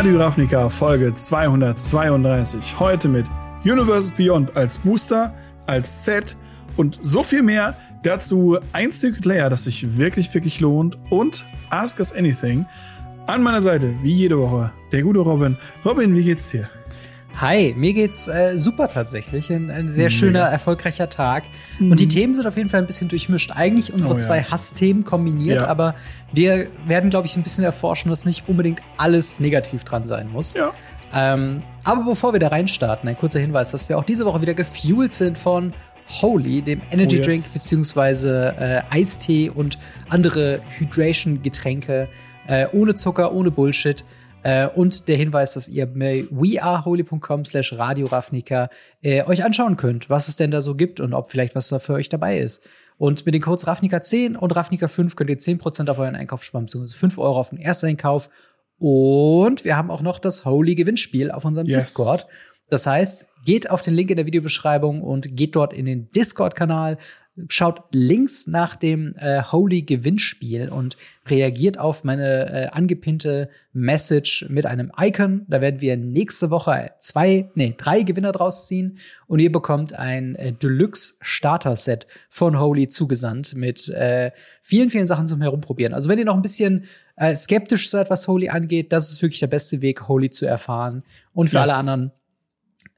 Radio Ravnica Folge 232. Heute mit Universes Beyond als Booster, als Set und so viel mehr. Dazu ein Secret Layer, das sich wirklich, wirklich lohnt und Ask Us Anything. An meiner Seite, wie jede Woche, der gute Robin. Robin, wie geht's dir? Hi, mir geht's äh, super tatsächlich. Ein, ein sehr schöner, erfolgreicher Tag. Mhm. Und die Themen sind auf jeden Fall ein bisschen durchmischt. Eigentlich unsere oh, ja. zwei Hassthemen kombiniert, ja. aber wir werden, glaube ich, ein bisschen erforschen, dass nicht unbedingt alles negativ dran sein muss. Ja. Ähm, aber bevor wir da reinstarten, ein kurzer Hinweis, dass wir auch diese Woche wieder gefuelt sind von Holy, dem Energy oh, yes. Drink beziehungsweise äh, Eistee und andere Hydration-Getränke äh, ohne Zucker, ohne Bullshit. Äh, und der Hinweis, dass ihr bei weareholy.com slash Radio Ravnica äh, euch anschauen könnt, was es denn da so gibt und ob vielleicht was da für euch dabei ist. Und mit den Codes Ravnica10 und Ravnica5 könnt ihr 10% auf euren Einkauf sparen, beziehungsweise 5 Euro auf den Ersteinkauf. Und wir haben auch noch das Holy Gewinnspiel auf unserem yes. Discord. Das heißt, geht auf den Link in der Videobeschreibung und geht dort in den Discord-Kanal, schaut links nach dem äh, Holy Gewinnspiel und reagiert auf meine äh, angepinnte Message mit einem Icon. Da werden wir nächste Woche zwei, nee, drei Gewinner draus ziehen und ihr bekommt ein äh, Deluxe Starter Set von Holy zugesandt mit äh, vielen, vielen Sachen zum Herumprobieren. Also wenn ihr noch ein bisschen äh, skeptisch seid, was Holy angeht, das ist wirklich der beste Weg, Holy zu erfahren. Und für yes. alle anderen,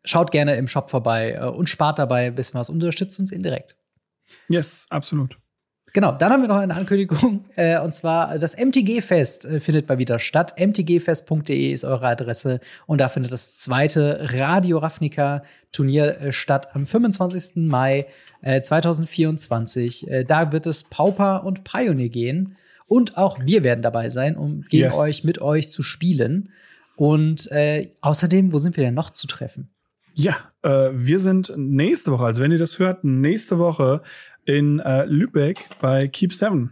schaut gerne im Shop vorbei äh, und spart dabei ein bisschen was, unterstützt uns indirekt. Yes, absolut. Genau, dann haben wir noch eine Ankündigung, äh, und zwar das MTG-Fest äh, findet mal wieder statt. mtgfest.de ist eure Adresse und da findet das zweite Radio Ravnica Turnier äh, statt am 25. Mai 2024. Äh, äh, da wird es Pauper und Pioneer gehen und auch wir werden dabei sein, um gegen yes. euch, mit euch zu spielen. Und äh, außerdem, wo sind wir denn noch zu treffen? Ja, äh, wir sind nächste Woche, also wenn ihr das hört, nächste Woche in äh, Lübeck bei Keep Seven.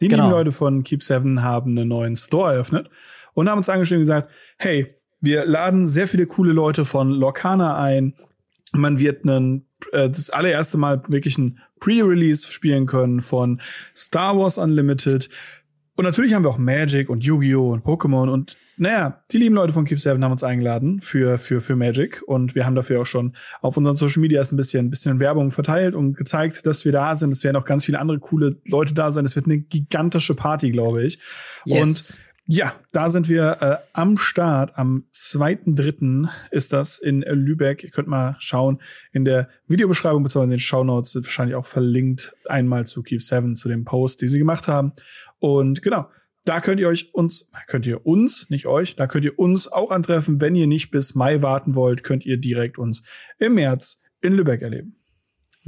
Die genau. lieben Leute von Keep Seven haben einen neuen Store eröffnet und haben uns angeschrieben und gesagt, hey, wir laden sehr viele coole Leute von Lorcana ein. Man wird einen, äh, das allererste Mal wirklich ein Pre-Release spielen können von Star Wars Unlimited. Und natürlich haben wir auch Magic und Yu-Gi-Oh! und Pokémon und naja, die lieben Leute von Keep Seven haben uns eingeladen für, für, für Magic und wir haben dafür auch schon auf unseren Social Medias ein bisschen, ein bisschen Werbung verteilt und gezeigt, dass wir da sind. Es werden auch ganz viele andere coole Leute da sein. Es wird eine gigantische Party, glaube ich. Yes. Und ja, da sind wir äh, am Start. Am 2.3. ist das in Lübeck. Ihr könnt mal schauen. In der Videobeschreibung bzw. in den Shownotes sind wahrscheinlich auch verlinkt einmal zu Keep Seven, zu dem Post, die sie gemacht haben. Und genau, da könnt ihr euch uns, könnt ihr uns, nicht euch, da könnt ihr uns auch antreffen. Wenn ihr nicht bis Mai warten wollt, könnt ihr direkt uns im März in Lübeck erleben.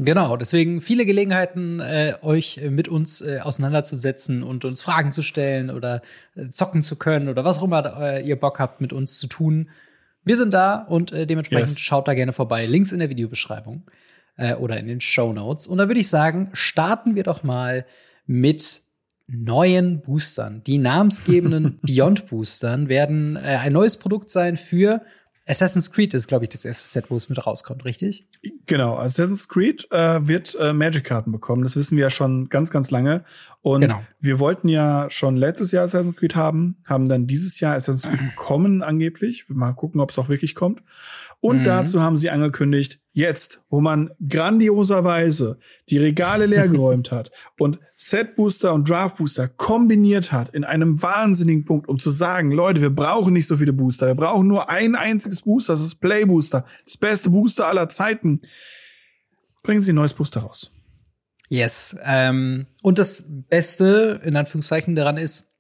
Genau, deswegen viele Gelegenheiten, äh, euch mit uns äh, auseinanderzusetzen und uns Fragen zu stellen oder äh, zocken zu können oder was auch immer äh, ihr Bock habt, mit uns zu tun. Wir sind da und äh, dementsprechend yes. schaut da gerne vorbei. Links in der Videobeschreibung äh, oder in den Show Notes. Und da würde ich sagen, starten wir doch mal mit neuen Boostern. Die namensgebenden Beyond Boostern werden äh, ein neues Produkt sein für Assassin's Creed ist, glaube ich, das erste Set, wo es mit rauskommt, richtig? Genau, Assassin's Creed äh, wird äh, Magic-Karten bekommen. Das wissen wir ja schon ganz, ganz lange. Und genau. wir wollten ja schon letztes Jahr Assassin's Creed haben, haben dann dieses Jahr Assassin's Creed bekommen, angeblich. Mal gucken, ob es auch wirklich kommt. Und mhm. dazu haben sie angekündigt, jetzt, wo man grandioserweise die Regale leergeräumt hat und Set Booster und Draft Booster kombiniert hat in einem wahnsinnigen Punkt, um zu sagen, Leute, wir brauchen nicht so viele Booster, wir brauchen nur ein einziges Booster, das ist Play Booster, das beste Booster aller Zeiten. Bringen Sie ein neues Booster raus. Yes. Ähm, und das Beste, in Anführungszeichen, daran ist,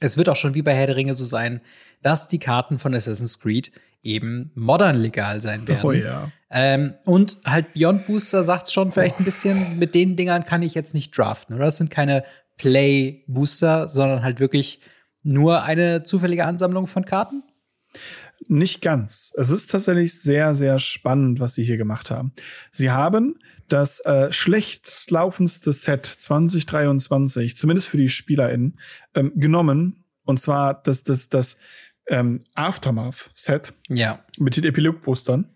es wird auch schon wie bei Herr der Ringe so sein, dass die Karten von Assassin's Creed eben modern legal sein werden. Oh ja. Ähm, und halt Beyond Booster sagt schon vielleicht oh. ein bisschen, mit den Dingern kann ich jetzt nicht draften, oder? Das sind keine Play Booster, sondern halt wirklich nur eine zufällige Ansammlung von Karten? Nicht ganz. Es ist tatsächlich sehr, sehr spannend, was sie hier gemacht haben. Sie haben das äh, schlecht laufendste Set 2023, zumindest für die SpielerInnen, ähm, genommen. Und zwar das, das, das ähm, Aftermath-Set ja. mit den Epilog-Postern.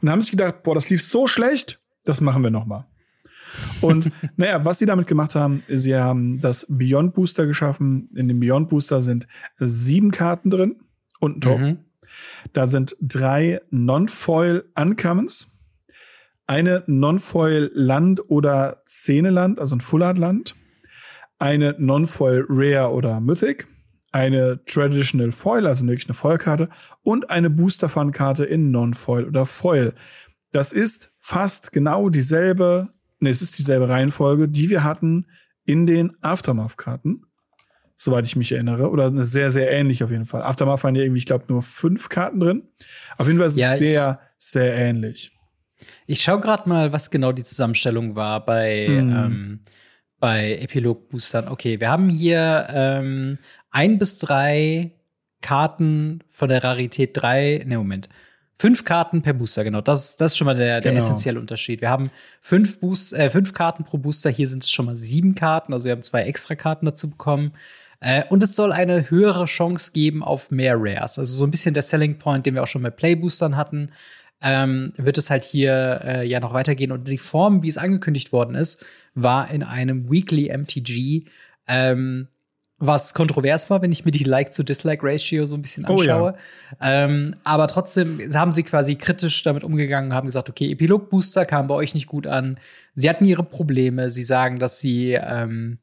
Und haben sich gedacht, boah, das lief so schlecht, das machen wir noch mal. Und naja, was sie damit gemacht haben, sie haben das Beyond Booster geschaffen. In dem Beyond Booster sind sieben Karten drin und ein Token. Mhm. Da sind drei Non-Foil Uncommons, eine Non-Foil Land oder Szene-Land, also ein Full Art Land, eine Non-Foil Rare oder Mythic, eine Traditional Foil, also wirklich eine Foil-Karte und eine Booster-Fun-Karte in Non-Foil oder Foil. Das ist fast genau dieselbe, ne, es ist dieselbe Reihenfolge, die wir hatten in den Aftermath-Karten soweit ich mich erinnere. Oder eine sehr, sehr ähnlich auf jeden Fall. Aftermath waren ja irgendwie, ich glaube, nur fünf Karten drin. Auf jeden Fall ist ja, es sehr, sehr ähnlich. Ich schaue gerade mal, was genau die Zusammenstellung war bei, mm. ähm, bei Epilog-Boostern. Okay, wir haben hier ähm, ein bis drei Karten von der Rarität drei. Ne, Moment. Fünf Karten per Booster, genau. Das, das ist schon mal der, der genau. essentielle Unterschied. Wir haben fünf, Boost, äh, fünf Karten pro Booster. Hier sind es schon mal sieben Karten. Also wir haben zwei extra Karten dazu bekommen. Äh, und es soll eine höhere Chance geben auf mehr Rares. Also so ein bisschen der Selling Point, den wir auch schon bei Playboostern hatten, ähm, wird es halt hier äh, ja noch weitergehen. Und die Form, wie es angekündigt worden ist, war in einem Weekly MTG. Ähm, was kontrovers war, wenn ich mir die Like-to-Dislike-Ratio so ein bisschen anschaue. Oh, ja. ähm, aber trotzdem haben sie quasi kritisch damit umgegangen, haben gesagt, okay, Epilog-Booster kam bei euch nicht gut an. Sie hatten ihre Probleme. Sie sagen, dass sie ähm,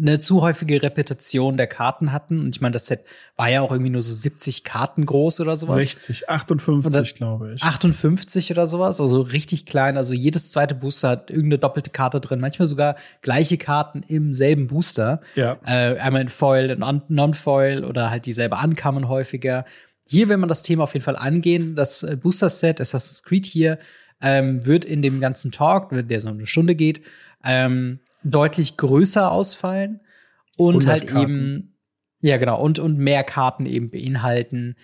eine zu häufige Repetition der Karten hatten. Und ich meine, das Set war ja auch irgendwie nur so 70 Karten groß oder sowas. 60, 58, glaube ich. 58 oder sowas, also richtig klein. Also jedes zweite Booster hat irgendeine doppelte Karte drin, manchmal sogar gleiche Karten im selben Booster. Ja. Äh, einmal in Foil, in Non-Foil oder halt dieselbe ankamen häufiger. Hier will man das Thema auf jeden Fall angehen. Das äh, Booster-Set Assassin's Creed hier ähm, wird in dem ganzen Talk, der so eine Stunde geht, ähm, deutlich größer ausfallen und halt Karten. eben ja genau und und mehr Karten eben beinhalten.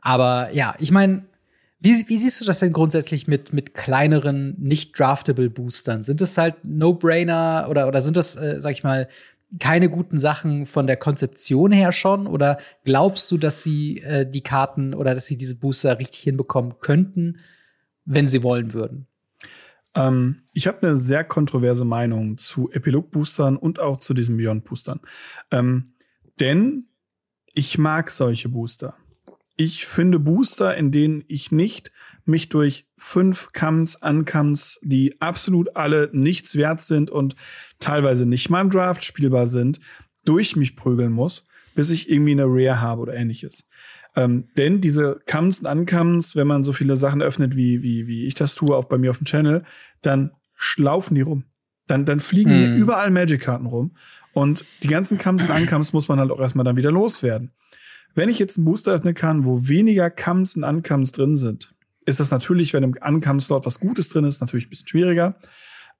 Aber ja, ich meine, wie, wie siehst du das denn grundsätzlich mit mit kleineren nicht draftable Boostern? Sind das halt No-Brainer oder oder sind das äh, sag ich mal keine guten Sachen von der Konzeption her schon? Oder glaubst du, dass sie äh, die Karten oder dass sie diese Booster richtig hinbekommen könnten, wenn sie wollen würden? Ähm, ich habe eine sehr kontroverse Meinung zu Epilog-Boostern und auch zu diesen Beyond-Boostern. Ähm, denn ich mag solche Booster. Ich finde Booster, in denen ich nicht mich durch fünf Comes, Uncomes, die absolut alle nichts wert sind und teilweise nicht mal im Draft spielbar sind, durch mich prügeln muss, bis ich irgendwie eine Rare habe oder ähnliches. Ähm, denn diese Comes und Uncomes, wenn man so viele Sachen öffnet, wie, wie, wie ich das tue, auch bei mir auf dem Channel, dann laufen die rum. Dann, dann fliegen hier mhm. überall Magic-Karten rum. Und die ganzen Comes und Uncomes muss man halt auch erstmal dann wieder loswerden. Wenn ich jetzt einen Booster öffnen kann, wo weniger Comes und Uncomes drin sind, ist das natürlich, wenn im Uncome-Slot was Gutes drin ist, natürlich ein bisschen schwieriger.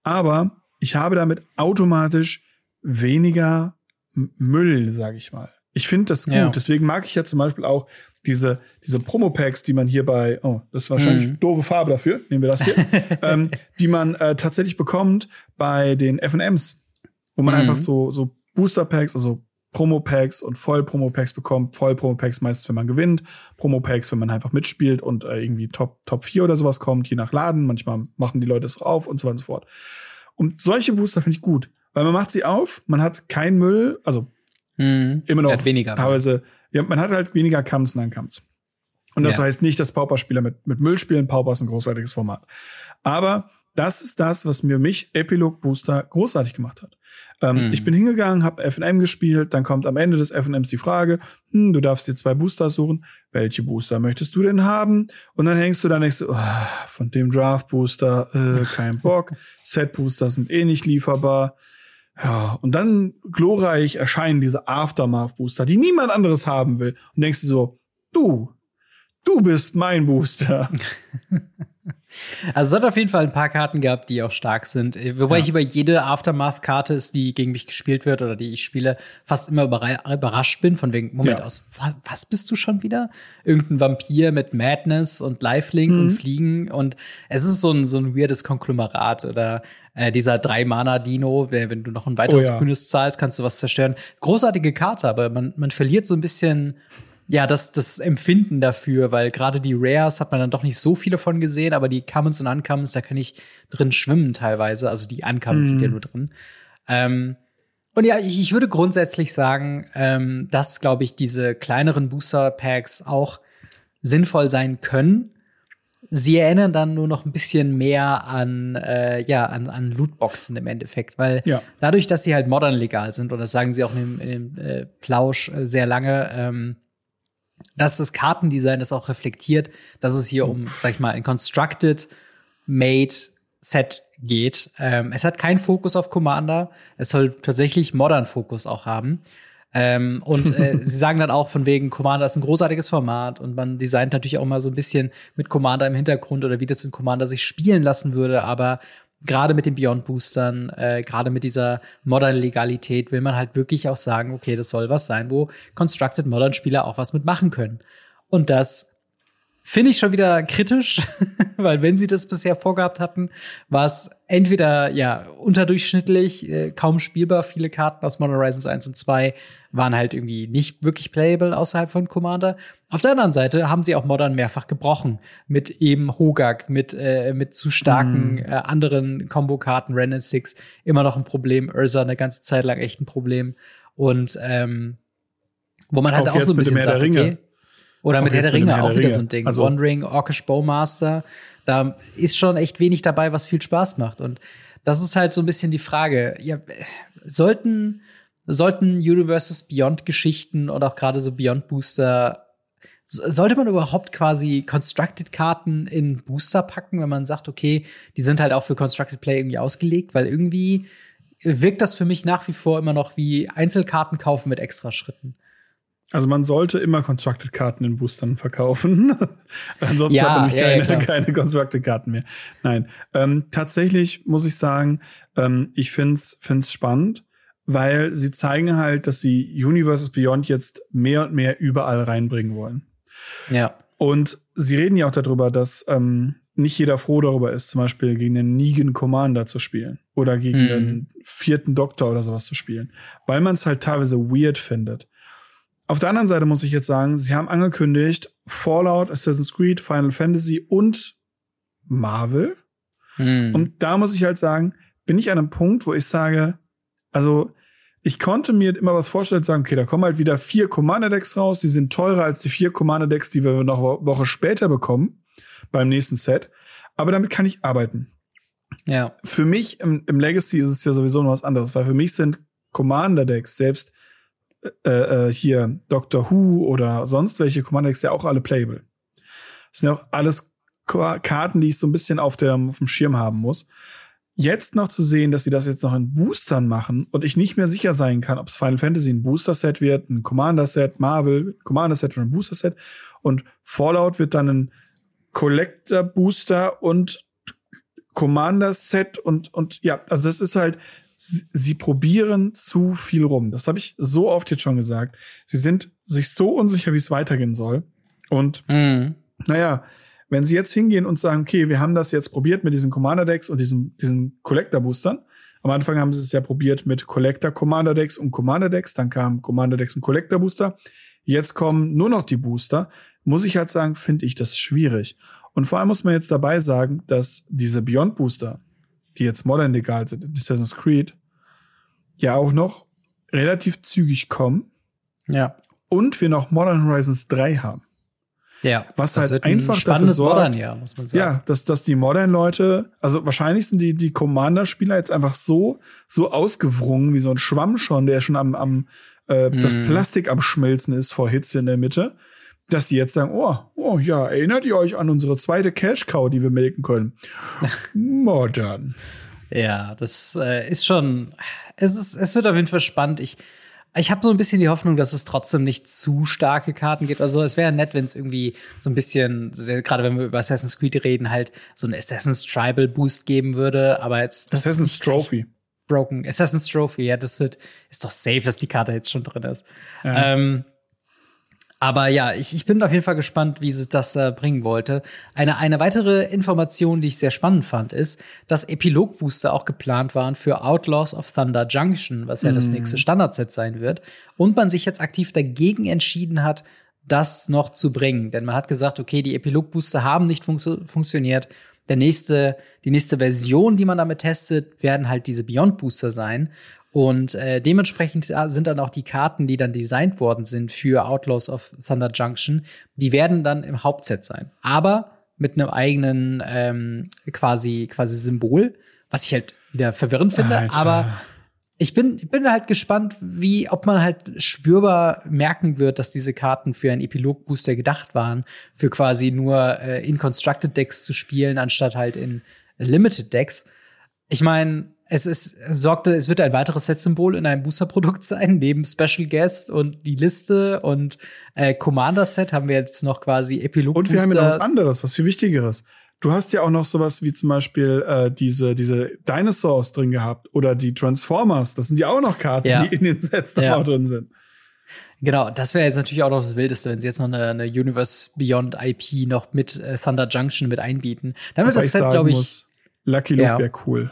Aber ich habe damit automatisch weniger Müll, sage ich mal. Ich finde das gut. Ja. Deswegen mag ich ja zum Beispiel auch diese, diese Promo-Packs, die man hier bei, oh, das ist wahrscheinlich mhm. doofe Farbe dafür, nehmen wir das hier, ähm, die man äh, tatsächlich bekommt bei den FMs, wo man mhm. einfach so, so Booster-Packs, also Promo-Packs und Voll-Promo-Packs bekommt. Voll-Promo-Packs meistens, wenn man gewinnt. Promo-Packs, wenn man einfach mitspielt und äh, irgendwie Top, Top 4 oder sowas kommt, je nach Laden. Manchmal machen die Leute es auf und so weiter und so fort. Und solche Booster finde ich gut, weil man macht sie auf, man hat keinen Müll, also Mhm. Immer noch weniger. teilweise. Ja, man hat halt weniger Kamps und Kamps. Und das ja. heißt nicht, dass Pauper-Spieler mit, mit Müll spielen. Pauper ist ein großartiges Format. Aber das ist das, was mir mich Epilog Booster großartig gemacht hat. Ähm, mhm. Ich bin hingegangen, habe FNM gespielt, dann kommt am Ende des FNMs die Frage, hm, du darfst dir zwei Booster suchen. Welche Booster möchtest du denn haben? Und dann hängst du da nicht so, oh, von dem Draft Booster, äh, kein Bock. Set Booster sind eh nicht lieferbar. Ja, und dann glorreich erscheinen diese Aftermath-Booster, die niemand anderes haben will. Und denkst du so, du, du bist mein Booster. Also es hat auf jeden Fall ein paar Karten gehabt, die auch stark sind. Wobei ja. ich über jede Aftermath-Karte ist, die gegen mich gespielt wird oder die ich spiele, fast immer überrascht bin. Von wegen, Moment, ja. aus was bist du schon wieder? Irgendein Vampir mit Madness und Lifelink mhm. und Fliegen. Und es ist so ein, so ein weirdes Konglomerat oder äh, dieser Drei-Mana-Dino, wenn du noch ein weiteres oh ja. grünes zahlst, kannst du was zerstören. Großartige Karte, aber man, man verliert so ein bisschen ja, das, das Empfinden dafür, weil gerade die Rares hat man dann doch nicht so viele von gesehen, aber die Commons und Uncommons, da kann ich drin schwimmen teilweise. Also die Uncommons mm. sind ja mhm. nur drin. Ähm, Und ja, ich, ich würde grundsätzlich sagen, ähm, dass, glaube ich, diese kleineren Booster-Packs auch sinnvoll sein können. Sie erinnern dann nur noch ein bisschen mehr an, äh, ja, an, an Lootboxen im Endeffekt, weil ja. dadurch, dass sie halt modern legal sind, und das sagen sie auch in dem, in dem äh, Plausch äh, sehr lange, ähm, dass das Kartendesign das auch reflektiert, dass es hier um, sag ich mal, ein constructed, made Set geht. Ähm, es hat keinen Fokus auf Commander. Es soll tatsächlich modern Fokus auch haben. Ähm, und äh, sie sagen dann auch von wegen, Commander ist ein großartiges Format und man designt natürlich auch mal so ein bisschen mit Commander im Hintergrund oder wie das in Commander sich spielen lassen würde, aber gerade mit den Beyond Boostern, äh, gerade mit dieser Modern Legalität will man halt wirklich auch sagen, okay, das soll was sein, wo Constructed Modern Spieler auch was mitmachen können. Und das Finde ich schon wieder kritisch, weil wenn sie das bisher vorgehabt hatten, war es entweder ja unterdurchschnittlich, äh, kaum spielbar. Viele Karten aus Modern Horizons 1 und 2 waren halt irgendwie nicht wirklich playable außerhalb von Commander. Auf der anderen Seite haben sie auch Modern mehrfach gebrochen mit eben Hogak, mit äh, mit zu starken mm. äh, anderen Combo-Karten, Ren 6 immer noch ein Problem, Ursa eine ganze Zeit lang echt ein Problem und ähm, wo man halt auch, auch so ein bisschen sagt, okay, oder mit Herr der Ringe, auch wieder so ein Ding. Also, One Ring, Orkish Bowmaster. Da ist schon echt wenig dabei, was viel Spaß macht. Und das ist halt so ein bisschen die Frage. Ja, sollten, sollten Universes Beyond Geschichten und auch gerade so Beyond Booster sollte man überhaupt quasi Constructed Karten in Booster packen, wenn man sagt, okay, die sind halt auch für Constructed Play irgendwie ausgelegt, weil irgendwie wirkt das für mich nach wie vor immer noch wie Einzelkarten kaufen mit extra Schritten. Also man sollte immer Constructed-Karten in Boostern verkaufen. Ansonsten ja, hat man nämlich ja, keine, ja, keine Constructed-Karten mehr. Nein, ähm, tatsächlich muss ich sagen, ähm, ich find's find's spannend, weil sie zeigen halt, dass sie Universes Beyond jetzt mehr und mehr überall reinbringen wollen. Ja. Und sie reden ja auch darüber, dass ähm, nicht jeder froh darüber ist, zum Beispiel gegen den Negan Commander zu spielen oder gegen mhm. den vierten Doktor oder sowas zu spielen, weil man es halt teilweise weird findet. Auf der anderen Seite muss ich jetzt sagen, sie haben angekündigt, Fallout, Assassin's Creed, Final Fantasy und Marvel. Hm. Und da muss ich halt sagen, bin ich an einem Punkt, wo ich sage, also ich konnte mir immer was vorstellen, sagen, okay, da kommen halt wieder vier Commander-Decks raus, die sind teurer als die vier Commander-Decks, die wir noch eine Woche später bekommen, beim nächsten Set. Aber damit kann ich arbeiten. Ja. Für mich im, im Legacy ist es ja sowieso noch was anderes, weil für mich sind Commander-Decks, selbst äh, äh, hier Doctor Who oder sonst welche Commander-Decks ja auch alle playable. Das sind ja auch alles Karten, die ich so ein bisschen auf, der, auf dem Schirm haben muss. Jetzt noch zu sehen, dass sie das jetzt noch in Boostern machen und ich nicht mehr sicher sein kann, ob es Final Fantasy ein Booster-Set wird, ein Commander-Set, Marvel, Commander-Set oder ein Booster-Set und Fallout wird dann ein Collector-Booster und Commander-Set und, und ja, also das ist halt, sie, probieren zu viel rum. Das habe ich so oft jetzt schon gesagt. Sie sind sich so unsicher, wie es weitergehen soll. Und mhm. naja, wenn sie jetzt hingehen und sagen, okay, wir haben das jetzt probiert mit diesen Commander-Decks und diesen, diesen Collector-Boostern. Am Anfang haben sie es ja probiert mit Collector Commander Decks und Commander Decks, dann kam Commander Decks und Collector Booster. Jetzt kommen nur noch die Booster. Muss ich halt sagen, finde ich das schwierig. Und vor allem muss man jetzt dabei sagen, dass diese Beyond Booster, die jetzt modern legal sind in Assassin's Creed, ja auch noch relativ zügig kommen. Ja. Und wir noch Modern Horizons 3 haben. Ja. Was halt einfach ein dafür sorgt, Modern Jahr, muss man sagen. Ja, dass, dass die Modern-Leute, also wahrscheinlich sind die, die Commander-Spieler jetzt einfach so, so ausgewrungen wie so ein Schwamm schon, der schon am, am äh, mm. das Plastik am Schmelzen ist vor Hitze in der Mitte, dass sie jetzt sagen, oh, oh ja, erinnert ihr euch an unsere zweite Cash-Cow, die wir melken können? Modern. Ja, das äh, ist schon, es, ist, es wird auf jeden Fall spannend. Ich, ich habe so ein bisschen die Hoffnung, dass es trotzdem nicht zu starke Karten gibt. Also es wäre nett, wenn es irgendwie so ein bisschen, gerade wenn wir über Assassin's Creed reden, halt so ein Assassin's Tribal Boost geben würde. Aber jetzt das Assassin's Trophy. Broken. Assassin's Trophy, ja, das wird, ist doch safe, dass die Karte jetzt schon drin ist. Ja. Ähm, aber ja, ich, ich bin auf jeden Fall gespannt, wie sie das äh, bringen wollte. Eine, eine weitere Information, die ich sehr spannend fand, ist, dass Epilog-Booster auch geplant waren für Outlaws of Thunder Junction, was ja mm. das mhm. nächste Standardset sein wird. Und man sich jetzt aktiv dagegen entschieden hat, das noch zu bringen. Denn man hat gesagt, okay, die Epilog-Booster haben nicht fun funktioniert. Der nächste, die nächste Version, die man damit testet, werden halt diese Beyond Booster sein. Und äh, dementsprechend sind dann auch die Karten, die dann designt worden sind für Outlaws of Thunder Junction, die werden dann im Hauptset sein. Aber mit einem eigenen ähm, quasi, quasi Symbol, was ich halt wieder verwirrend finde. Alter. Aber ich bin, ich bin halt gespannt, wie, ob man halt spürbar merken wird, dass diese Karten für einen Epilog-Booster gedacht waren, für quasi nur äh, in Constructed Decks zu spielen, anstatt halt in Limited Decks. Ich meine, es ist, sorgte, es wird ein weiteres Set-Symbol in einem Booster-Produkt sein, neben Special Guest und die Liste und äh, Commander-Set haben wir jetzt noch quasi Epilog-Booster. Und wir haben ja noch was anderes, was viel Wichtigeres. Du hast ja auch noch sowas wie zum Beispiel äh, diese, diese Dinosaurs drin gehabt oder die Transformers. Das sind ja auch noch Karten, ja. die in den Sets da ja. drin sind. Genau, das wäre jetzt natürlich auch noch das Wildeste, wenn sie jetzt noch eine, eine Universe Beyond IP noch mit äh, Thunder Junction mit einbieten. Dann wird das Set, glaube ich. Muss, Lucky Luke ja. wäre cool.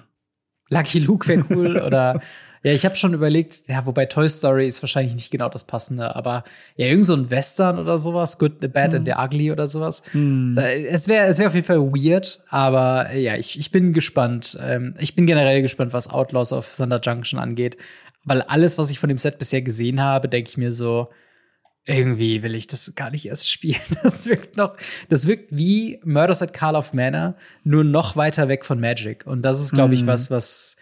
Lucky Luke wäre cool oder ja, ich habe schon überlegt, ja, wobei Toy Story ist wahrscheinlich nicht genau das passende, aber ja, irgend so ein Western oder sowas, Good, the Bad mm. and the Ugly oder sowas. Mm. Es wäre es wäre auf jeden Fall weird, aber ja, ich, ich bin gespannt. Ähm, ich bin generell gespannt, was Outlaws of Thunder Junction angeht, weil alles, was ich von dem Set bisher gesehen habe, denke ich mir so, irgendwie will ich das gar nicht erst spielen. Das wirkt noch, das wirkt wie Murders at Carl of Manor, nur noch weiter weg von Magic. Und das ist, glaube ich, mm. was, was,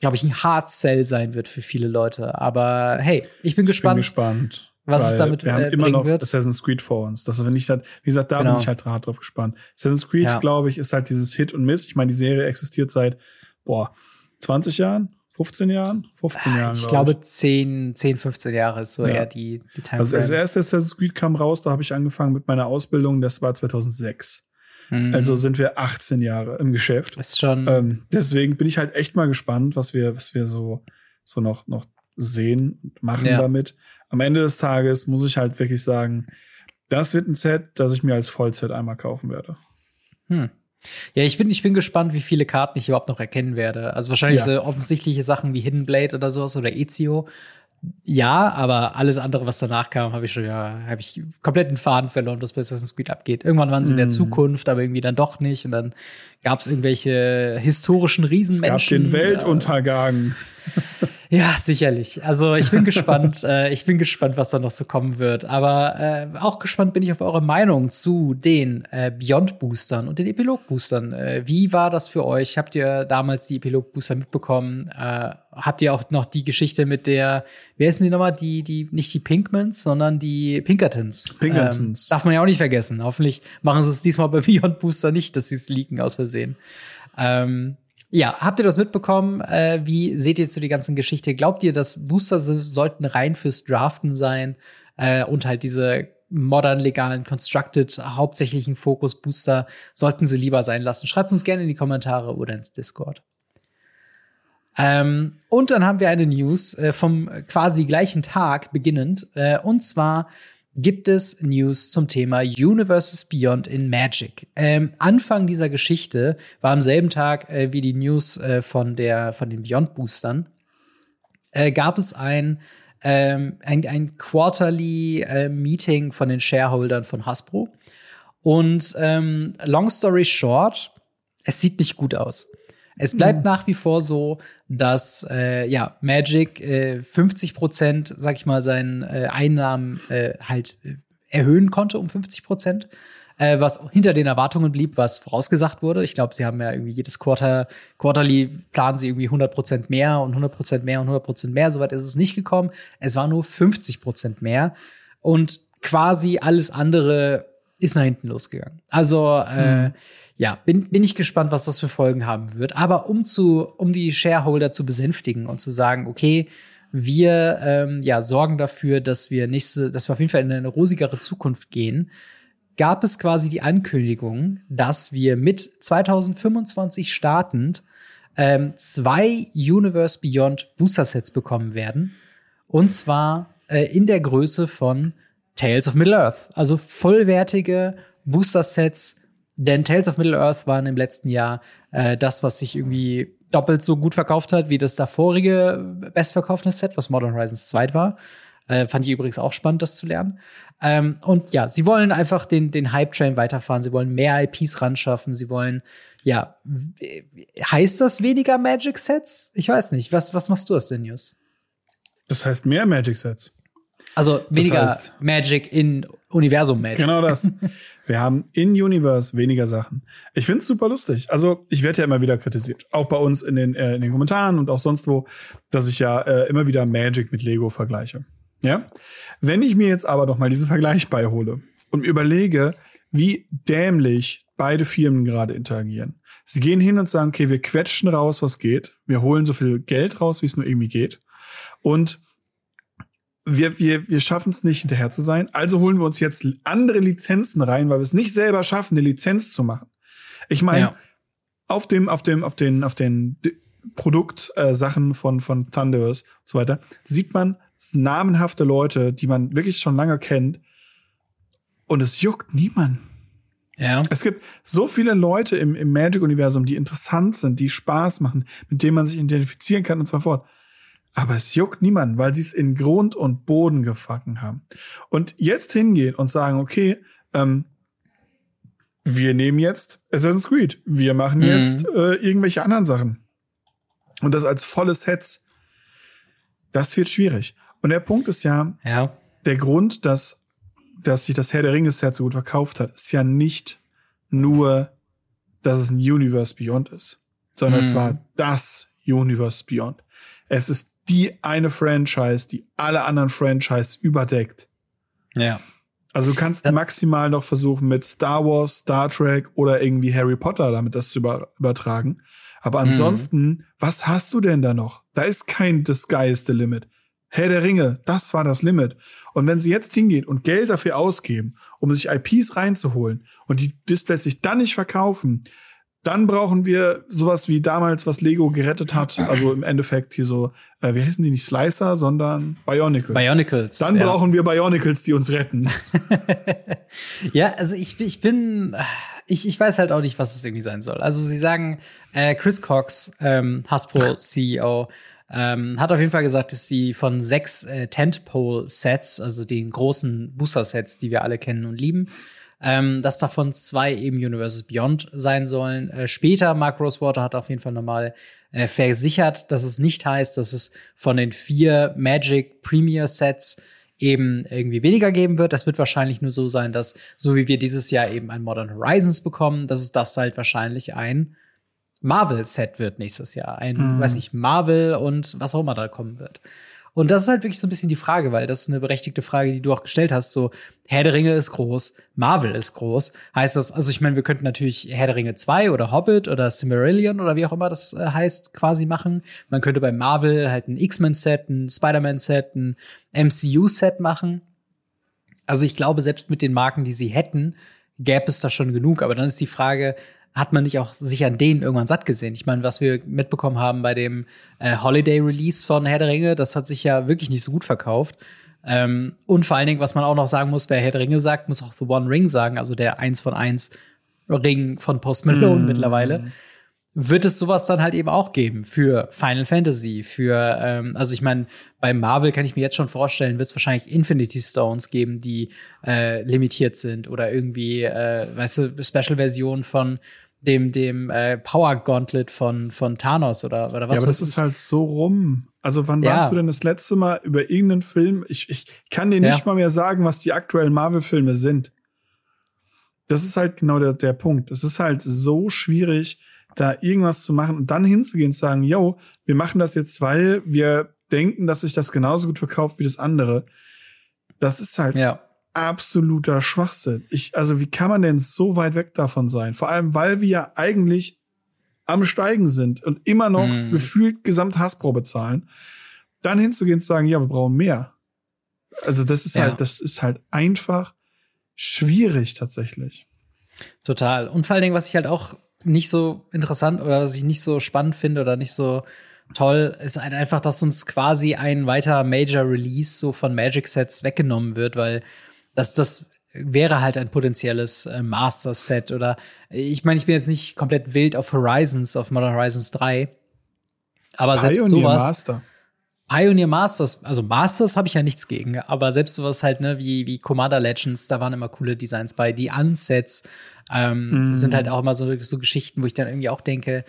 glaube ich, ein Hard Sell sein wird für viele Leute. Aber hey, ich bin gespannt. Ich bin gespannt. Was es damit wir haben äh, immer noch wird. Assassin's Creed vor uns. Das ist, wenn ich halt, wie gesagt, da genau. bin ich halt hart drauf gespannt. Assassin's Creed, ja. glaube ich, ist halt dieses Hit und Miss. Ich meine, die Serie existiert seit, boah, 20 Jahren? 15 Jahren? 15 ah, Jahren. Ich glaube, ich. 10, 10, 15 Jahre ist so ja. eher die, die Time. Also das erste Assassin's Creed kam raus, da habe ich angefangen mit meiner Ausbildung, das war 2006. Mhm. Also sind wir 18 Jahre im Geschäft. Ist schon. Ähm, deswegen bin ich halt echt mal gespannt, was wir, was wir so, so noch, noch sehen und machen ja. damit. Am Ende des Tages muss ich halt wirklich sagen, das wird ein Set, das ich mir als Vollset einmal kaufen werde. Hm. Ja, ich bin, ich bin gespannt, wie viele Karten ich überhaupt noch erkennen werde. Also wahrscheinlich ja. so offensichtliche Sachen wie Hidden Blade oder sowas oder Ezio. Ja, aber alles andere, was danach kam, habe ich schon, ja, habe ich komplett den Faden verloren, was bei Assassin's Creed abgeht. Irgendwann waren sie mm. in der mhm. Zukunft, aber irgendwie dann doch nicht. Und dann gab es irgendwelche historischen Riesenmenschen. Es gab den Weltuntergang. Ja, sicherlich. Also ich bin gespannt. Äh, ich bin gespannt, was da noch so kommen wird. Aber äh, auch gespannt bin ich auf eure Meinung zu den äh, Beyond-Boostern und den Epilog-Boostern. Äh, wie war das für euch? Habt ihr damals die Epilog-Booster mitbekommen? Äh, habt ihr auch noch die Geschichte mit der, wer ist denn die nochmal? Die, die, nicht die Pinkmans, sondern die Pinkertons. Pinkertons. Ähm, darf man ja auch nicht vergessen. Hoffentlich machen sie es diesmal bei Beyond Booster nicht, dass sie es leaken aus Versehen. Ähm, ja, habt ihr das mitbekommen? Äh, wie seht ihr zu der ganzen Geschichte? Glaubt ihr, dass Booster sollten rein fürs Draften sein äh, und halt diese modern, legalen, constructed, hauptsächlichen Fokus-Booster sollten sie lieber sein lassen? Schreibt uns gerne in die Kommentare oder ins Discord. Ähm, und dann haben wir eine News äh, vom quasi gleichen Tag beginnend. Äh, und zwar gibt es News zum Thema Universes Beyond in Magic. Ähm, Anfang dieser Geschichte war am selben Tag äh, wie die News äh, von, der, von den Beyond Boostern, äh, gab es ein, ähm, ein, ein Quarterly äh, Meeting von den Shareholdern von Hasbro. Und ähm, long story short, es sieht nicht gut aus. Es bleibt mhm. nach wie vor so, dass äh, ja Magic äh, 50 Prozent, sag ich mal, seinen äh, Einnahmen äh, halt äh, erhöhen konnte um 50 Prozent. Äh, was hinter den Erwartungen blieb, was vorausgesagt wurde. Ich glaube, sie haben ja irgendwie jedes Quarter, Quarterly planen sie irgendwie 100 Prozent mehr und 100 Prozent mehr und 100 Prozent mehr. Soweit ist es nicht gekommen. Es war nur 50 Prozent mehr und quasi alles andere ist nach hinten losgegangen. Also äh, mhm ja, bin, bin ich gespannt, was das für Folgen haben wird. Aber um zu, um die Shareholder zu besänftigen und zu sagen, okay, wir ähm, ja, sorgen dafür, dass wir nächste, dass wir auf jeden Fall in eine rosigere Zukunft gehen, gab es quasi die Ankündigung, dass wir mit 2025 startend ähm, zwei Universe Beyond Booster Sets bekommen werden. Und zwar äh, in der Größe von Tales of Middle-earth. Also vollwertige Booster Sets denn Tales of Middle-earth waren im letzten Jahr äh, das, was sich irgendwie doppelt so gut verkauft hat wie das davorige bestverkaufte Set, was Modern Horizons 2 war. Äh, fand ich übrigens auch spannend, das zu lernen. Ähm, und ja, sie wollen einfach den, den Hype-Train weiterfahren. Sie wollen mehr IPs ran schaffen. Sie wollen, ja, heißt das weniger Magic-Sets? Ich weiß nicht. Was, was machst du aus den News? Das heißt mehr Magic-Sets. Also weniger das heißt, Magic in Universum Magic. Genau das. Wir haben in Universe weniger Sachen. Ich find's super lustig. Also ich werde ja immer wieder kritisiert, auch bei uns in den, äh, in den Kommentaren und auch sonst wo, dass ich ja äh, immer wieder Magic mit Lego vergleiche. Ja? Wenn ich mir jetzt aber doch mal diesen Vergleich beihole und mir überlege, wie dämlich beide Firmen gerade interagieren. Sie gehen hin und sagen, okay, wir quetschen raus, was geht. Wir holen so viel Geld raus, wie es nur irgendwie geht. Und wir, wir, wir schaffen es nicht, hinterher zu sein. Also holen wir uns jetzt andere Lizenzen rein, weil wir es nicht selber schaffen, eine Lizenz zu machen. Ich meine, ja. auf dem, auf dem, auf den, auf den Produktsachen äh, von, von Thunderous und so weiter, sieht man namenhafte Leute, die man wirklich schon lange kennt. Und es juckt niemand. Ja. Es gibt so viele Leute im, im Magic-Universum, die interessant sind, die Spaß machen, mit denen man sich identifizieren kann und so fort. Aber es juckt niemand, weil sie es in Grund und Boden gefangen haben. Und jetzt hingehen und sagen, okay, ähm, wir nehmen jetzt Assassin's Creed, wir machen mhm. jetzt äh, irgendwelche anderen Sachen. Und das als volles Sets. Das wird schwierig. Und der Punkt ist ja, ja. der Grund, dass, dass sich das Herr der Ringe-Set so gut verkauft hat, ist ja nicht nur, dass es ein Universe Beyond ist, sondern mhm. es war das Universe Beyond. Es ist die eine Franchise, die alle anderen Franchise überdeckt. Ja. Also du kannst das maximal noch versuchen, mit Star Wars, Star Trek oder irgendwie Harry Potter damit das zu über übertragen. Aber mhm. ansonsten, mhm. was hast du denn da noch? Da ist kein The Sky is the Limit. Herr der Ringe, das war das Limit. Und wenn sie jetzt hingeht und Geld dafür ausgeben, um sich IPs reinzuholen und die Displays sich dann nicht verkaufen, dann brauchen wir sowas wie damals, was Lego gerettet hat. Also im Endeffekt hier so, äh, wie heißen die nicht Slicer, sondern Bionicles. Bionicles. Dann ja. brauchen wir Bionicles, die uns retten. ja, also ich, ich bin, ich, ich weiß halt auch nicht, was es irgendwie sein soll. Also sie sagen, äh, Chris Cox, ähm, Hasbro CEO, ähm, hat auf jeden Fall gesagt, dass sie von sechs äh, Tentpole-Sets, also den großen Booster-Sets, die wir alle kennen und lieben, ähm, dass davon zwei eben Universes Beyond sein sollen. Äh, später, Mark Rosewater hat auf jeden Fall nochmal äh, versichert, dass es nicht heißt, dass es von den vier Magic Premier Sets eben irgendwie weniger geben wird. Das wird wahrscheinlich nur so sein, dass, so wie wir dieses Jahr eben ein Modern Horizons bekommen, dass es das halt wahrscheinlich ein Marvel-Set wird nächstes Jahr. Ein, mhm. weiß nicht, Marvel und was auch immer da kommen wird. Und das ist halt wirklich so ein bisschen die Frage, weil das ist eine berechtigte Frage, die du auch gestellt hast. So, Herr der Ringe ist groß, Marvel ist groß. Heißt das, also ich meine, wir könnten natürlich Herr der Ringe 2 oder Hobbit oder Cimmerillion oder wie auch immer das äh, heißt, quasi machen. Man könnte bei Marvel halt ein X-Men-Set, ein Spider-Man-Set, ein MCU-Set machen. Also ich glaube, selbst mit den Marken, die sie hätten, gäbe es da schon genug. Aber dann ist die Frage, hat man nicht auch sich an denen irgendwann satt gesehen? Ich meine, was wir mitbekommen haben bei dem äh, Holiday Release von Herr der Ringe, das hat sich ja wirklich nicht so gut verkauft. Ähm, und vor allen Dingen, was man auch noch sagen muss, wer Herr der Ringe sagt, muss auch The One Ring sagen, also der eins von eins Ring von Post Malone mm. mittlerweile wird es sowas dann halt eben auch geben für Final Fantasy, für, ähm, also ich meine, bei Marvel kann ich mir jetzt schon vorstellen, wird es wahrscheinlich Infinity Stones geben, die äh, limitiert sind oder irgendwie, äh, weißt du, Special-Version von dem, dem äh, Power Gauntlet von, von Thanos oder, oder was. Ja, aber das ist halt so rum. Also wann ja. warst du denn das letzte Mal über irgendeinen Film? Ich, ich kann dir nicht ja. mal mehr sagen, was die aktuellen Marvel-Filme sind. Das ist halt genau der, der Punkt. Es ist halt so schwierig, da irgendwas zu machen und dann hinzugehen und sagen, yo, wir machen das jetzt, weil wir denken, dass sich das genauso gut verkauft wie das andere. Das ist halt ja absoluter Schwachsinn. Ich, also wie kann man denn so weit weg davon sein? Vor allem, weil wir ja eigentlich am Steigen sind und immer noch mm. gefühlt gesamt Hasbro bezahlen. Dann hinzugehen und zu sagen, ja, wir brauchen mehr. Also das ist ja. halt, das ist halt einfach schwierig tatsächlich. Total. Und vor allen Dingen, was ich halt auch nicht so interessant oder was ich nicht so spannend finde oder nicht so toll, ist halt einfach, dass uns quasi ein weiter Major Release so von Magic Sets weggenommen wird, weil das, das wäre halt ein potenzielles äh, Master-Set oder ich meine, ich bin jetzt nicht komplett wild auf Horizons, auf Modern Horizons 3. Aber selbst Pioneer sowas. Master. Pioneer Masters, also Masters habe ich ja nichts gegen, aber selbst sowas halt, ne, wie, wie Commander Legends, da waren immer coole Designs bei. Die Unsets ähm, mm. sind halt auch immer so, so Geschichten, wo ich dann irgendwie auch denke,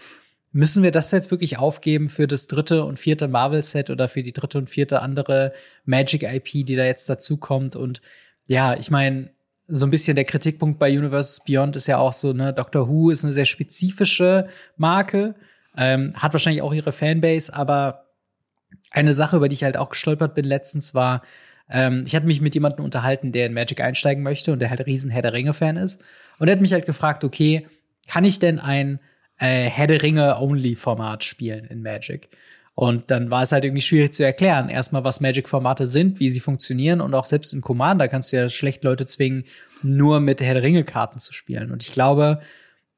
müssen wir das jetzt wirklich aufgeben für das dritte und vierte Marvel-Set oder für die dritte und vierte andere Magic-IP, die da jetzt dazukommt? Und ja, ich meine, so ein bisschen der Kritikpunkt bei Universe Beyond ist ja auch so, ne, Doctor Who ist eine sehr spezifische Marke, ähm, hat wahrscheinlich auch ihre Fanbase, aber eine Sache, über die ich halt auch gestolpert bin letztens, war, ähm, ich hatte mich mit jemandem unterhalten, der in Magic einsteigen möchte und der halt riesen Herr der Ringe-Fan ist. Und er hat mich halt gefragt, okay, kann ich denn ein äh, Herr der Ringe-Only-Format spielen in Magic? Und dann war es halt irgendwie schwierig zu erklären. Erstmal, was Magic-Formate sind, wie sie funktionieren und auch selbst in Commander kannst du ja schlecht Leute zwingen, nur mit Herr der Ringe-Karten zu spielen. Und ich glaube,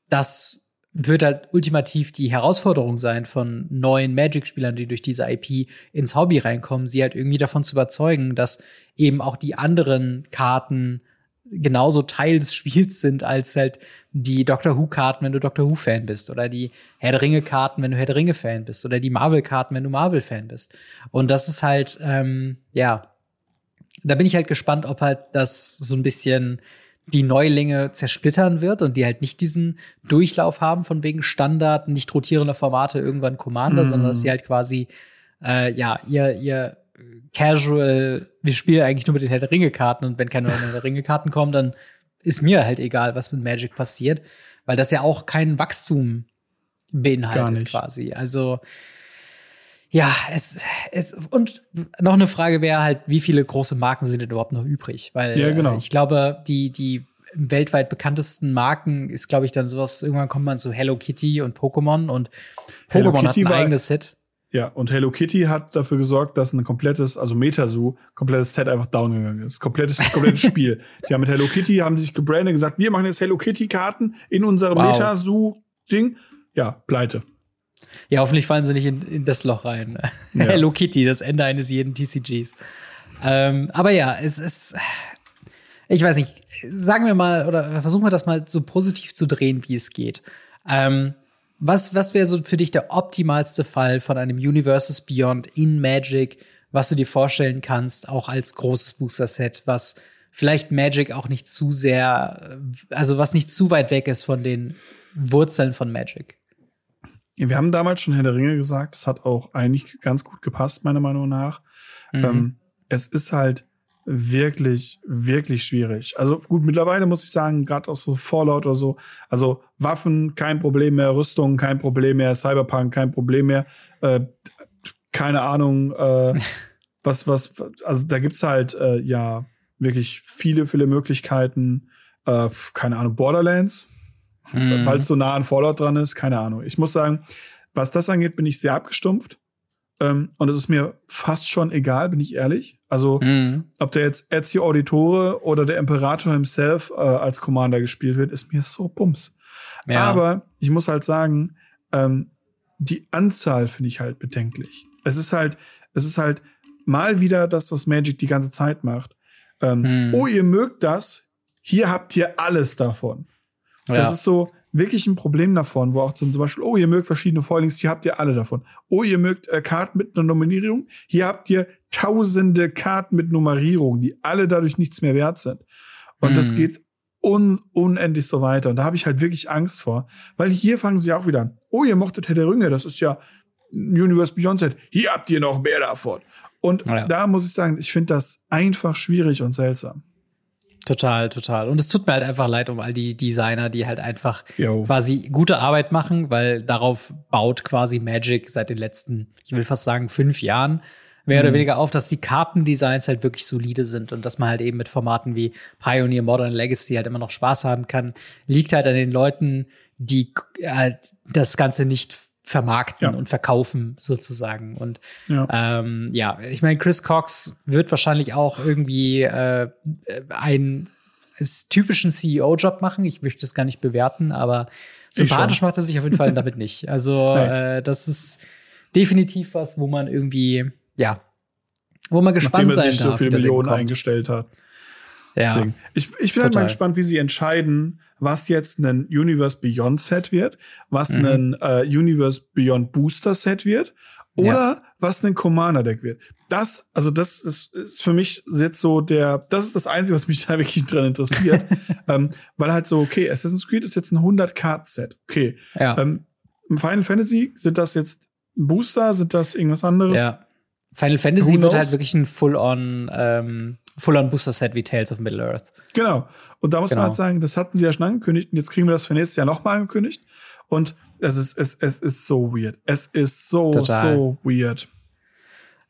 das wird halt ultimativ die Herausforderung sein von neuen Magic-Spielern, die durch diese IP ins Hobby reinkommen, sie halt irgendwie davon zu überzeugen, dass eben auch die anderen Karten genauso Teil des Spiels sind als halt die Doctor Who-Karten, wenn du Doctor Who-Fan bist, oder die Herr der Ringe-Karten, wenn du Herr der Ringe-Fan bist, oder die Marvel-Karten, wenn du Marvel-Fan bist. Und das ist halt, ähm, ja, da bin ich halt gespannt, ob halt das so ein bisschen die Neulinge zersplittern wird und die halt nicht diesen Durchlauf haben von wegen Standard, nicht rotierender Formate irgendwann Commander, mm. sondern dass sie halt quasi äh, ja ihr ihr Casual, wir spielen eigentlich nur mit den Herr der Ringe-Karten und wenn keine Herr der Ringe-Karten kommen, dann ist mir halt egal, was mit Magic passiert, weil das ja auch kein Wachstum beinhaltet quasi. Also ja, es, es und noch eine Frage wäre halt, wie viele große Marken sind denn überhaupt noch übrig? Weil ja, genau. ich glaube, die die weltweit bekanntesten Marken ist, glaube ich, dann sowas. Irgendwann kommt man zu Hello Kitty und Pokémon und Pokémon hat ein eigenes Set. Ja, und Hello Kitty hat dafür gesorgt, dass ein komplettes, also Metazoo, komplettes Set einfach down gegangen ist. Komplettes, komplettes Spiel. Die haben mit Hello Kitty, haben sich gebrandet und gesagt, wir machen jetzt Hello Kitty Karten in unserem wow. Metazoo-Ding. Ja, pleite. Ja, hoffentlich fallen sie nicht in, in das Loch rein. Ja. Hello Kitty, das Ende eines jeden TCGs. Ähm, aber ja, es ist, ich weiß nicht, sagen wir mal, oder versuchen wir das mal so positiv zu drehen, wie es geht. Ähm, was, was wäre so für dich der optimalste Fall von einem Universes Beyond in Magic, was du dir vorstellen kannst, auch als großes Booster-Set, was vielleicht Magic auch nicht zu sehr, also was nicht zu weit weg ist von den Wurzeln von Magic? Wir haben damals schon Herr der Ringe gesagt, das hat auch eigentlich ganz gut gepasst, meiner Meinung nach. Mhm. Ähm, es ist halt wirklich, wirklich schwierig. Also gut, mittlerweile muss ich sagen, gerade auch so Fallout oder so, also Waffen kein Problem mehr, Rüstung kein Problem mehr, Cyberpunk kein Problem mehr, äh, keine Ahnung, äh, was, was, also da gibt's halt äh, ja wirklich viele, viele Möglichkeiten, äh, keine Ahnung, Borderlands, mhm. weil es so nah an Fallout dran ist, keine Ahnung. Ich muss sagen, was das angeht, bin ich sehr abgestumpft. Ähm, und es ist mir fast schon egal, bin ich ehrlich. Also, mhm. ob der jetzt Ezio Auditore oder der Imperator himself äh, als Commander gespielt wird, ist mir so bums. Ja. Aber ich muss halt sagen, ähm, die Anzahl finde ich halt bedenklich. Es ist halt, es ist halt mal wieder das, was Magic die ganze Zeit macht. Ähm, mhm. Oh, ihr mögt das, hier habt ihr alles davon. Ja. Das ist so, wirklich ein Problem davon, wo auch zum Beispiel, oh, ihr mögt verschiedene Foilings, hier habt ihr alle davon. Oh, ihr mögt äh, Karten mit einer Nominierung, hier habt ihr tausende Karten mit Nummerierung, die alle dadurch nichts mehr wert sind. Und mhm. das geht un unendlich so weiter. Und da habe ich halt wirklich Angst vor, weil hier fangen sie auch wieder an. Oh, ihr mochtet Herr der Ringe, das ist ja Universe Beyond Set. Hier habt ihr noch mehr davon. Und ja. da muss ich sagen, ich finde das einfach schwierig und seltsam. Total, total. Und es tut mir halt einfach leid um all die Designer, die halt einfach Yo. quasi gute Arbeit machen, weil darauf baut quasi Magic seit den letzten, ich will fast sagen, fünf Jahren mehr mhm. oder weniger auf, dass die Kartendesigns halt wirklich solide sind und dass man halt eben mit Formaten wie Pioneer, Modern Legacy halt immer noch Spaß haben kann. Liegt halt an den Leuten, die halt das Ganze nicht vermarkten ja. und verkaufen sozusagen. Und ja, ähm, ja ich meine, Chris Cox wird wahrscheinlich auch irgendwie äh, einen typischen CEO-Job machen. Ich möchte es gar nicht bewerten, aber sympathisch macht er sich auf jeden Fall damit nicht. Also äh, das ist definitiv was, wo man irgendwie, ja, wo man gespannt Nachdem er sein sich darf, so viele Millionen eingestellt hat. Ja. Deswegen. Ich, ich bin halt mal gespannt, wie sie entscheiden, was jetzt ein Universe Beyond Set wird, was mhm. ein äh, Universe Beyond Booster Set wird oder ja. was ein Commander Deck wird. Das, also das ist, ist für mich jetzt so der, das ist das Einzige, was mich da wirklich dran interessiert, ähm, weil halt so, okay, Assassin's Creed ist jetzt ein 100 Card Set, okay. Ja. Ähm, Final Fantasy sind das jetzt Booster, sind das irgendwas anderes? Ja. Final Fantasy wird halt wirklich ein Full-on ähm, Full-on-Booster-Set wie Tales of Middle-earth. Genau. Und da muss genau. man halt sagen, das hatten sie ja schon angekündigt und jetzt kriegen wir das für nächstes Jahr nochmal angekündigt. Und es ist, es, es ist so weird. Es ist so, Total. so weird.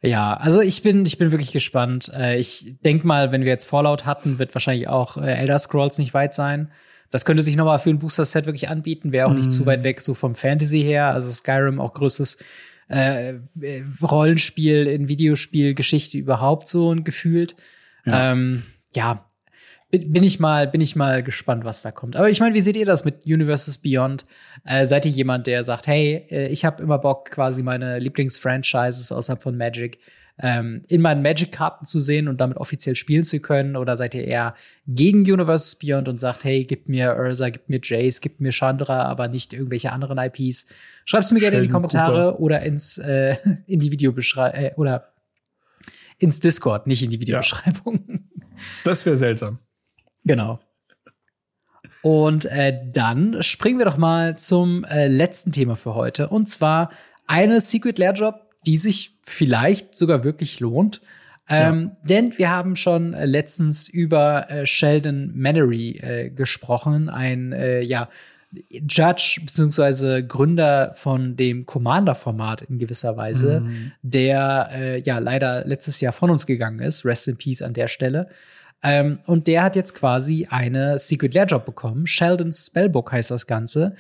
Ja, also ich bin, ich bin wirklich gespannt. Äh, ich denk mal, wenn wir jetzt Fallout hatten, wird wahrscheinlich auch äh, Elder Scrolls nicht weit sein. Das könnte sich nochmal für ein Booster-Set wirklich anbieten, wäre auch nicht zu weit weg, so vom Fantasy her. Also Skyrim auch größtes äh, Rollenspiel in Videospielgeschichte überhaupt so ein gefühlt. Ja. Ähm, ja, bin ich mal, bin ich mal gespannt, was da kommt. Aber ich meine, wie seht ihr das mit Universes Beyond? Äh, seid ihr jemand, der sagt, hey, äh, ich habe immer Bock, quasi meine Lieblingsfranchises außerhalb von Magic ähm, in meinen Magic-Karten zu sehen und damit offiziell spielen zu können? Oder seid ihr eher gegen Universes Beyond und sagt, hey, gib mir Ursa, gib mir Jace, gib mir Chandra, aber nicht irgendwelche anderen IPs? Schreibt es mir gerne in die Kommentare Cooper. oder ins äh, in die Videobeschreibung äh, oder ins Discord, nicht in die Videobeschreibung. Ja. Das wäre seltsam. Genau. Und äh, dann springen wir doch mal zum äh, letzten Thema für heute. Und zwar eine Secret Lair Job, die sich vielleicht sogar wirklich lohnt. Ähm, ja. Denn wir haben schon äh, letztens über äh, Sheldon Mannery äh, gesprochen, ein äh, ja Judge beziehungsweise Gründer von dem Commander-Format in gewisser Weise, mhm. der äh, ja leider letztes Jahr von uns gegangen ist. Rest in Peace an der Stelle. Ähm, und der hat jetzt quasi eine Secret Lair Job bekommen. Sheldon's Spellbook heißt das Ganze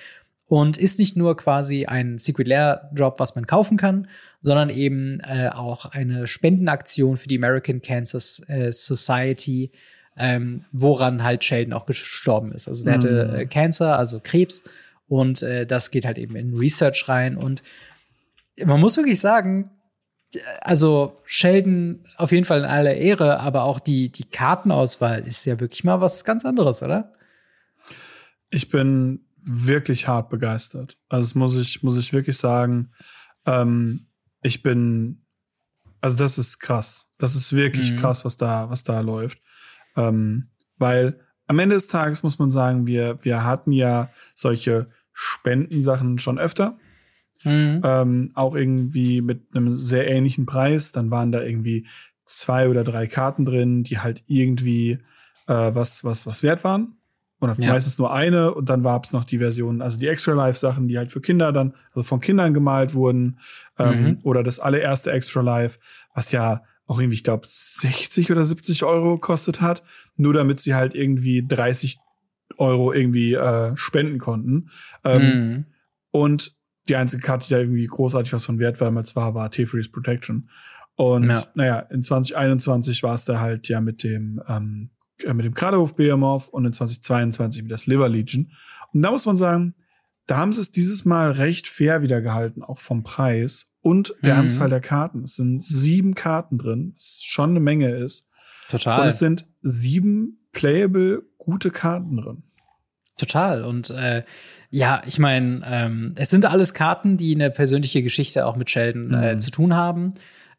und ist nicht nur quasi ein Secret Lair Drop, was man kaufen kann, sondern eben äh, auch eine Spendenaktion für die American Cancer äh, Society, ähm, woran halt Sheldon auch gestorben ist. Also der mhm. hatte äh, Cancer, also Krebs, und äh, das geht halt eben in Research rein. Und man muss wirklich sagen, also Sheldon auf jeden Fall in aller Ehre, aber auch die, die Kartenauswahl ist ja wirklich mal was ganz anderes, oder? Ich bin wirklich hart begeistert. Also das muss ich, muss ich wirklich sagen. Ähm, ich bin, also das ist krass. Das ist wirklich mhm. krass, was da, was da läuft. Ähm, weil am Ende des Tages muss man sagen, wir, wir hatten ja solche Spendensachen schon öfter. Mhm. Ähm, auch irgendwie mit einem sehr ähnlichen Preis. Dann waren da irgendwie zwei oder drei Karten drin, die halt irgendwie äh, was, was, was wert waren. Oder ja. meistens nur eine und dann gab es noch die Version, also die Extra Life Sachen, die halt für Kinder dann, also von Kindern gemalt wurden, ähm, mhm. oder das allererste Extra Life, was ja auch irgendwie, ich glaube, 60 oder 70 Euro kostet hat, nur damit sie halt irgendwie 30 Euro irgendwie äh, spenden konnten. Ähm, mhm. Und die einzige Karte, die da irgendwie großartig was von Wert war, damals war, war T-Freeze Protection. Und ja. naja, in 2021 war es da halt ja mit dem ähm, äh, mit dem Kraderhof Behemoth und in 2022 mit der Sliver Legion. Und da muss man sagen, da haben sie es dieses Mal recht fair wieder gehalten, auch vom Preis und der mhm. Anzahl der Karten. Es sind sieben Karten drin, was schon eine Menge ist. Total. Und es sind sieben playable gute Karten drin. Total. Und äh, ja, ich meine, ähm, es sind alles Karten, die eine persönliche Geschichte auch mit Sheldon äh, mhm. zu tun haben.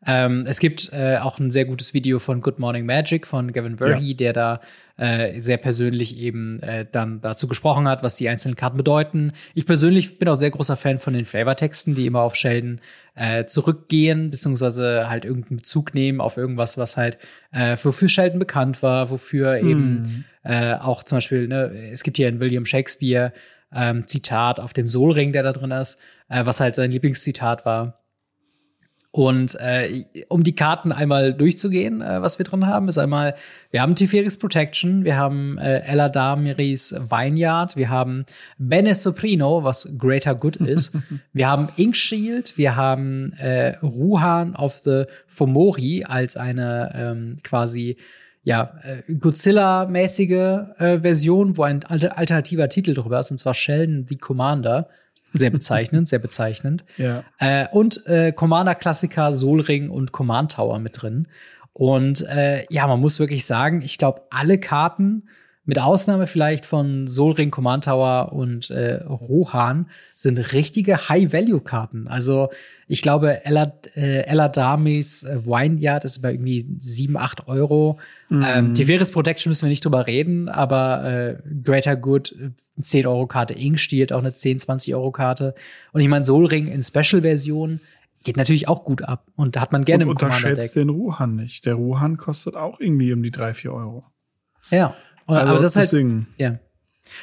Ähm, es gibt äh, auch ein sehr gutes Video von Good Morning Magic von Gavin Verhey, ja. der da äh, sehr persönlich eben äh, dann dazu gesprochen hat, was die einzelnen Karten bedeuten. Ich persönlich bin auch sehr großer Fan von den Flavortexten, die immer auf Sheldon äh, zurückgehen, beziehungsweise halt irgendeinen Bezug nehmen auf irgendwas, was halt äh, wofür Sheldon bekannt war, wofür mhm. eben äh, auch zum Beispiel, ne, es gibt hier in William Shakespeare ähm, Zitat auf dem Solring, der da drin ist, äh, was halt sein Lieblingszitat war. Und äh, um die Karten einmal durchzugehen, äh, was wir drin haben, ist einmal, wir haben Tiferis Protection, wir haben äh, Ella Damiris Vineyard, wir haben Bene Soprino, was Greater Good ist, wir haben Ink Shield, wir haben äh, Ruhan of the Fomori als eine ähm, quasi ja, äh, Godzilla-mäßige äh, Version, wo ein alternativer Titel drüber ist, und zwar Sheldon the Commander. Sehr bezeichnend, sehr bezeichnend. Ja. Äh, und äh, Commander-Klassiker Solring und Command Tower mit drin. Und äh, ja, man muss wirklich sagen, ich glaube, alle Karten, mit Ausnahme vielleicht von Solring, Command Tower und äh, Rohan, sind richtige High-Value-Karten. Also ich glaube, Ella, äh, Ella Damis äh, Vineyard ist bei irgendwie 7, 8 Euro. Mhm. Ähm, Tiferes Protection müssen wir nicht drüber reden, aber äh, Greater Good, 10 Euro Karte, Ink stiehlt auch eine 10, 20 Euro Karte. Und ich meine, Solring in Special-Version geht natürlich auch gut ab. Und da hat man gerne und im unterschätzt den Ruhan nicht. Der Ruhan kostet auch irgendwie um die 3, 4 Euro. Ja. Und, also aber das ist halt, ja.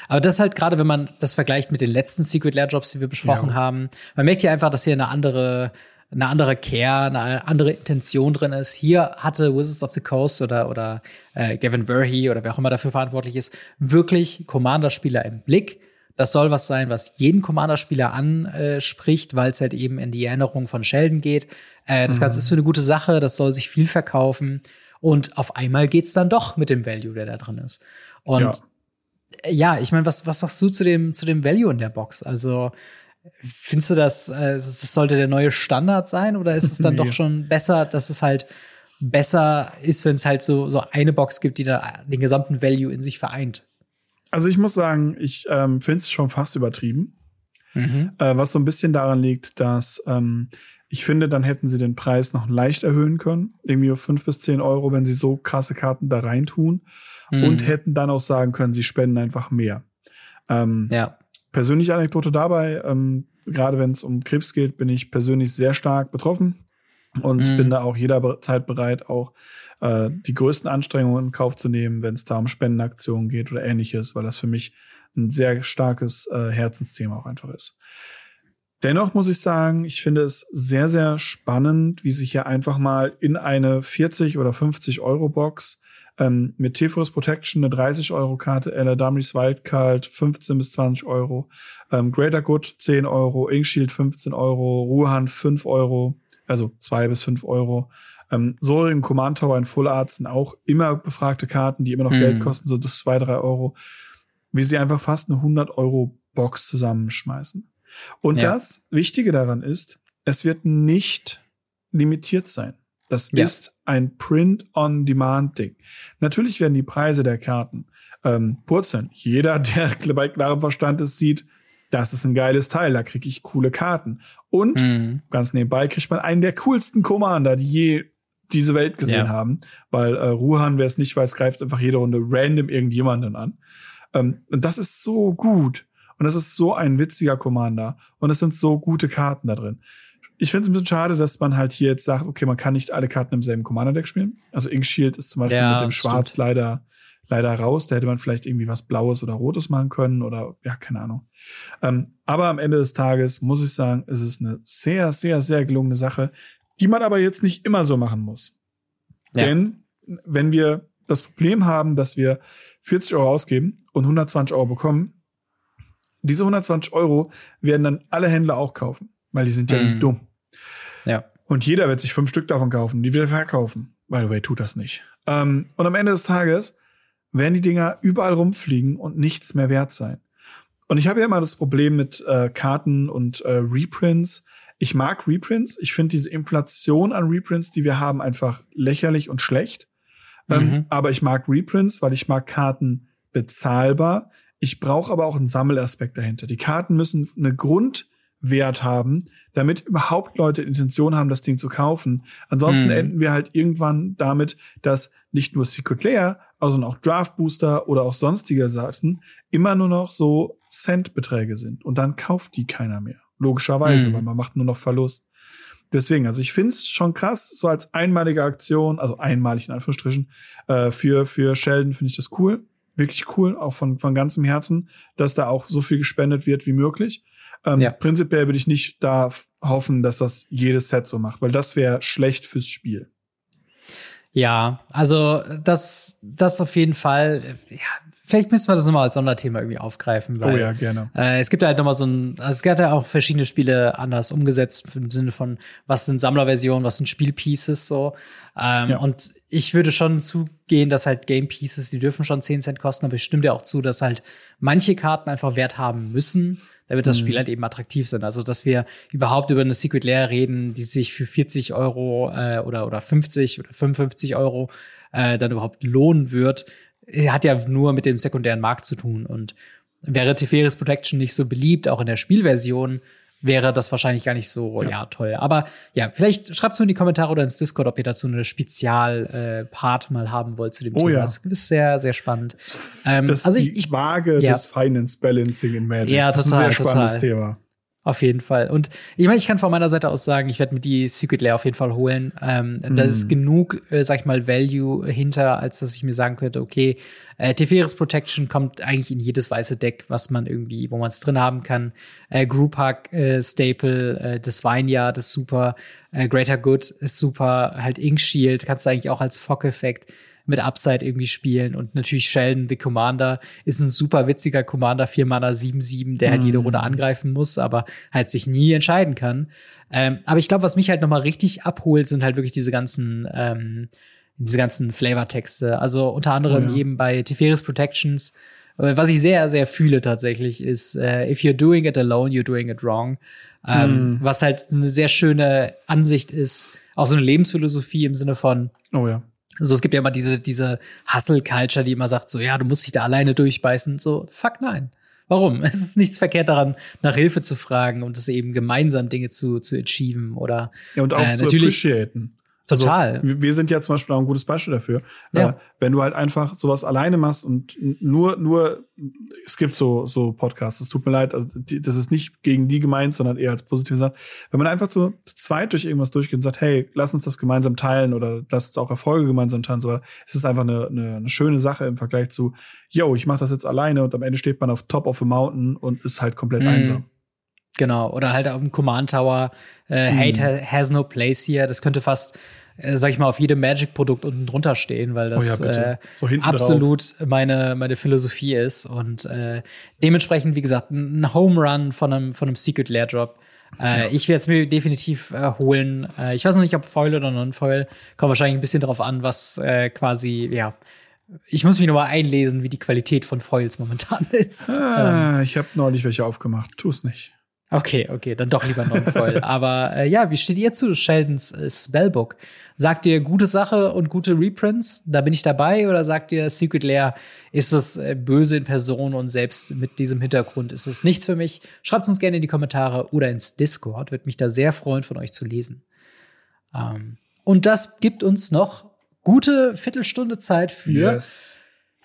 Aber das halt gerade, wenn man das vergleicht mit den letzten Secret Lair Jobs, die wir besprochen ja. haben, man merkt hier einfach, dass hier eine andere, eine andere Care, eine andere Intention drin ist. Hier hatte Wizards of the Coast oder, oder äh, Gavin Verhey oder wer auch immer dafür verantwortlich ist, wirklich Commander-Spieler im Blick. Das soll was sein, was jeden Commander-Spieler anspricht, weil es halt eben in die Erinnerung von Sheldon geht. Äh, das mhm. Ganze ist für eine gute Sache, das soll sich viel verkaufen. Und auf einmal geht's dann doch mit dem Value, der da drin ist. Und ja, ja ich meine, was, was sagst du zu dem, zu dem Value in der Box? Also, findest du das, äh, das sollte der neue Standard sein oder ist es dann nee. doch schon besser, dass es halt besser ist, wenn es halt so, so eine Box gibt, die da den gesamten Value in sich vereint? Also ich muss sagen, ich ähm, finde es schon fast übertrieben. Mhm. Äh, was so ein bisschen daran liegt, dass ähm, ich finde, dann hätten sie den Preis noch leicht erhöhen können. Irgendwie auf fünf bis zehn Euro, wenn sie so krasse Karten da reintun. Mhm. Und hätten dann auch sagen können, sie spenden einfach mehr. Ähm, ja. Persönliche Anekdote dabei, ähm, gerade wenn es um Krebs geht, bin ich persönlich sehr stark betroffen und mhm. bin da auch jederzeit bereit, auch äh, die größten Anstrengungen in Kauf zu nehmen, wenn es da um Spendenaktionen geht oder ähnliches, weil das für mich ein sehr starkes äh, Herzensthema auch einfach ist. Dennoch muss ich sagen, ich finde es sehr, sehr spannend, wie sich hier einfach mal in eine 40 oder 50 Euro Box ähm, mit T-Force Protection eine 30 Euro Karte, Ella Dummies Wildcard 15 bis 20 Euro, ähm, Greater Good 10 Euro, Inkshield 15 Euro, Ruhan 5 Euro, also 2 bis 5 Euro. Ähm, Sorin Command Tower in Full Art sind auch immer befragte Karten, die immer noch mhm. Geld kosten, so bis 2, 3 Euro. Wie sie einfach fast eine 100 Euro Box zusammenschmeißen. Und ja. das Wichtige daran ist, es wird nicht limitiert sein. Das ja. ist ein Print-on-Demand-Ding. Natürlich werden die Preise der Karten ähm, purzeln. Jeder, der bei klarem Verstand ist, sieht, das ist ein geiles Teil, da kriege ich coole Karten. Und mhm. ganz nebenbei kriegt man einen der coolsten Commander, die je diese Welt gesehen ja. haben. Weil äh, Ruhan, wer es nicht weiß, greift einfach jede Runde random irgendjemanden an. Ähm, und das ist so gut. Und das ist so ein witziger Commander. Und es sind so gute Karten da drin. Ich finde es ein bisschen schade, dass man halt hier jetzt sagt, okay, man kann nicht alle Karten im selben Commander-Deck spielen. Also Ink Shield ist zum Beispiel ja, mit dem Schwarz stimmt. leider leider raus. Da hätte man vielleicht irgendwie was Blaues oder Rotes machen können oder ja, keine Ahnung. Ähm, aber am Ende des Tages muss ich sagen, es ist eine sehr, sehr, sehr gelungene Sache, die man aber jetzt nicht immer so machen muss. Ja. Denn wenn wir das Problem haben, dass wir 40 Euro ausgeben und 120 Euro bekommen, diese 120 Euro werden dann alle Händler auch kaufen, weil die sind ja nicht mhm. dumm. Ja. Und jeder wird sich fünf Stück davon kaufen, die wieder verkaufen. By the way, tut das nicht. Ähm, und am Ende des Tages werden die Dinger überall rumfliegen und nichts mehr wert sein. Und ich habe ja immer das Problem mit äh, Karten und äh, Reprints. Ich mag Reprints. Ich finde diese Inflation an Reprints, die wir haben, einfach lächerlich und schlecht. Ähm, mhm. Ähm, aber ich mag Reprints, weil ich mag Karten bezahlbar. Ich brauche aber auch einen Sammelaspekt dahinter. Die Karten müssen eine Grundwert haben, damit überhaupt Leute Intention haben, das Ding zu kaufen. Ansonsten mhm. enden wir halt irgendwann damit, dass nicht nur Secret Lair, also auch Draft Booster oder auch sonstige Sachen immer nur noch so Centbeträge sind. Und dann kauft die keiner mehr. Logischerweise, mhm. weil man macht nur noch Verlust. Deswegen, also ich finde es schon krass, so als einmalige Aktion, also einmalig in Anführungsstrichen, äh, für, für Sheldon finde ich das cool wirklich cool, auch von, von ganzem Herzen, dass da auch so viel gespendet wird wie möglich. Ähm, ja. Prinzipiell würde ich nicht da hoffen, dass das jedes Set so macht, weil das wäre schlecht fürs Spiel. Ja, also das, das auf jeden Fall. Ja, vielleicht müssen wir das nochmal als Sonderthema irgendwie aufgreifen. Weil, oh ja, gerne. Äh, es gibt halt nochmal so ein, also es gibt ja auch verschiedene Spiele anders umgesetzt im Sinne von, was sind Sammlerversionen, was sind Spielpieces so. Ähm, ja. Und ich würde schon zugehen, dass halt Game Pieces, die dürfen schon 10 Cent kosten, aber ich stimme dir auch zu, dass halt manche Karten einfach Wert haben müssen, damit das mhm. Spiel halt eben attraktiv sind. Also, dass wir überhaupt über eine Secret Lair reden, die sich für 40 Euro äh, oder, oder 50 oder 55 Euro äh, dann überhaupt lohnen wird, hat ja nur mit dem sekundären Markt zu tun. Und wäre Teferis Protection nicht so beliebt, auch in der Spielversion, wäre das wahrscheinlich gar nicht so ja. ja toll. Aber ja, vielleicht schreibt es mir in die Kommentare oder ins Discord, ob ihr dazu eine Spezial-Part äh, mal haben wollt zu dem oh, Thema. Ja. Das ist sehr, sehr spannend. Ähm, das also ich, ich Waage ja. des Finance Balancing in Magic. Ja, total, das ist ein sehr spannendes total. Thema. Auf jeden Fall. Und ich meine, ich kann von meiner Seite aus sagen, ich werde mir die Secret Lair auf jeden Fall holen. Ähm, mm. Da ist mhm. genug, äh, sag ich mal, Value hinter, als dass ich mir sagen könnte, okay, äh, Teferis Protection kommt eigentlich in jedes weiße Deck, was man irgendwie, wo man es drin haben kann. Äh, Group Hug, äh, Staple, äh, das Vineyard ist super. Äh, Greater Good ist super. Halt Ink Shield kannst du eigentlich auch als Fock-Effekt mit Upside irgendwie spielen. Und natürlich Sheldon, the Commander, ist ein super witziger Commander, 4 Mana 7-7, der halt jede Runde mhm. angreifen muss, aber halt sich nie entscheiden kann. Ähm, aber ich glaube, was mich halt noch mal richtig abholt, sind halt wirklich diese ganzen ähm, diese ganzen Flavortexte. Also unter anderem oh, ja. eben bei Teferis Protections. Äh, was ich sehr, sehr fühle tatsächlich, ist, äh, if you're doing it alone, you're doing it wrong. Ähm, mm. Was halt eine sehr schöne Ansicht ist, auch so eine Lebensphilosophie im Sinne von, oh ja. So, es gibt ja immer diese, diese Hustle-Culture, die immer sagt, so, ja, du musst dich da alleine durchbeißen. So, fuck nein. Warum? Es ist nichts verkehrt daran, nach Hilfe zu fragen und es eben gemeinsam Dinge zu, zu achieven oder. Ja, und auch äh, zu appreciaten. Total. Also, wir sind ja zum Beispiel auch ein gutes Beispiel dafür. Ja. Äh, wenn du halt einfach sowas alleine machst und nur, nur, es gibt so, so Podcasts, es tut mir leid, also die, das ist nicht gegen die gemeint, sondern eher als positive Sache. Wenn man einfach so zu zweit durch irgendwas durchgeht und sagt, hey, lass uns das gemeinsam teilen oder lass uns auch Erfolge gemeinsam teilen, so, es ist einfach eine, eine, eine schöne Sache im Vergleich zu, yo, ich mach das jetzt alleine und am Ende steht man auf Top of a Mountain und ist halt komplett mm. einsam. Genau, oder halt auf dem Command Tower, äh, mm. Hate has no place here. Das könnte fast, äh, sag ich mal, auf jedem Magic-Produkt unten drunter stehen, weil das oh ja, äh, so absolut meine, meine Philosophie ist. Und äh, dementsprechend, wie gesagt, ein Home Run von einem, von einem Secret Lair Drop. Äh, ja. Ich werde es mir definitiv äh, holen. Äh, ich weiß noch nicht, ob Foil oder Non-Foil. Kommt wahrscheinlich ein bisschen darauf an, was äh, quasi, ja, ich muss mich noch mal einlesen, wie die Qualität von Foils momentan ist. Ah, ähm. Ich habe neulich welche aufgemacht. Tu es nicht. Okay, okay, dann doch lieber Non-Foil. Aber äh, ja, wie steht ihr zu Sheldons äh, Spellbook? Sagt ihr gute Sache und gute Reprints? Da bin ich dabei. Oder sagt ihr Secret Lair ist das äh, böse in Person und selbst mit diesem Hintergrund ist es nichts für mich? Schreibt uns gerne in die Kommentare oder ins Discord. Würde mich da sehr freuen, von euch zu lesen. Ähm, und das gibt uns noch gute Viertelstunde Zeit für yes.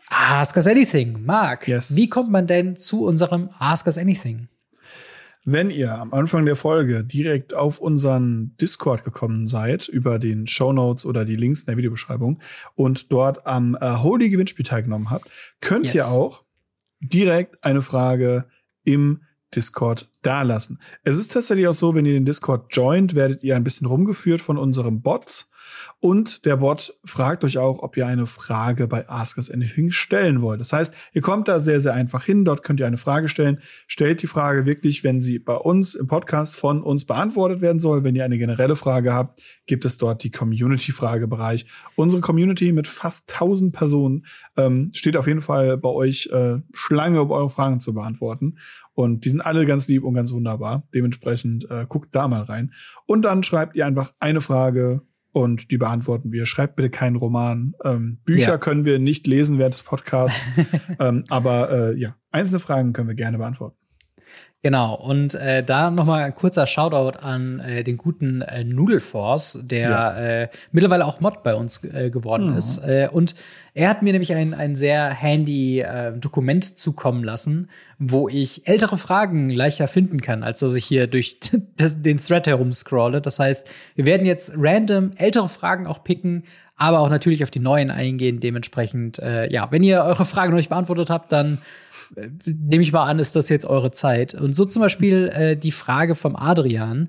Ask Us Anything. Marc, yes. wie kommt man denn zu unserem Ask Us Anything? Wenn ihr am Anfang der Folge direkt auf unseren Discord gekommen seid, über den Show Notes oder die Links in der Videobeschreibung und dort am äh, Holy Gewinnspiel teilgenommen habt, könnt yes. ihr auch direkt eine Frage im Discord dalassen. Es ist tatsächlich auch so, wenn ihr den Discord joint, werdet ihr ein bisschen rumgeführt von unserem Bots und der Bot fragt euch auch, ob ihr eine Frage bei Ask Us Anything stellen wollt. Das heißt, ihr kommt da sehr, sehr einfach hin. Dort könnt ihr eine Frage stellen. Stellt die Frage wirklich, wenn sie bei uns im Podcast von uns beantwortet werden soll. Wenn ihr eine generelle Frage habt, gibt es dort die Community-Fragebereich. Unsere Community mit fast 1000 Personen ähm, steht auf jeden Fall bei euch äh, Schlange, um eure Fragen zu beantworten. Und die sind alle ganz lieb und ganz wunderbar. Dementsprechend äh, guckt da mal rein. Und dann schreibt ihr einfach eine Frage und die beantworten wir. Schreibt bitte keinen Roman. Ähm, Bücher ja. können wir nicht lesen während des Podcasts, ähm, aber äh, ja, einzelne Fragen können wir gerne beantworten. Genau, und äh, da nochmal ein kurzer Shoutout an äh, den guten äh, Noodleforce, der ja. äh, mittlerweile auch Mod bei uns äh, geworden mhm. ist. Äh, und er hat mir nämlich ein, ein sehr handy äh, Dokument zukommen lassen, wo ich ältere Fragen leichter finden kann, als dass ich hier durch das, den Thread herumscrolle. Das heißt, wir werden jetzt random ältere Fragen auch picken, aber auch natürlich auf die neuen eingehen. Dementsprechend, äh, ja, wenn ihr eure Fragen noch nicht beantwortet habt, dann äh, nehme ich mal an, ist das jetzt eure Zeit. Und so zum Beispiel äh, die Frage vom Adrian.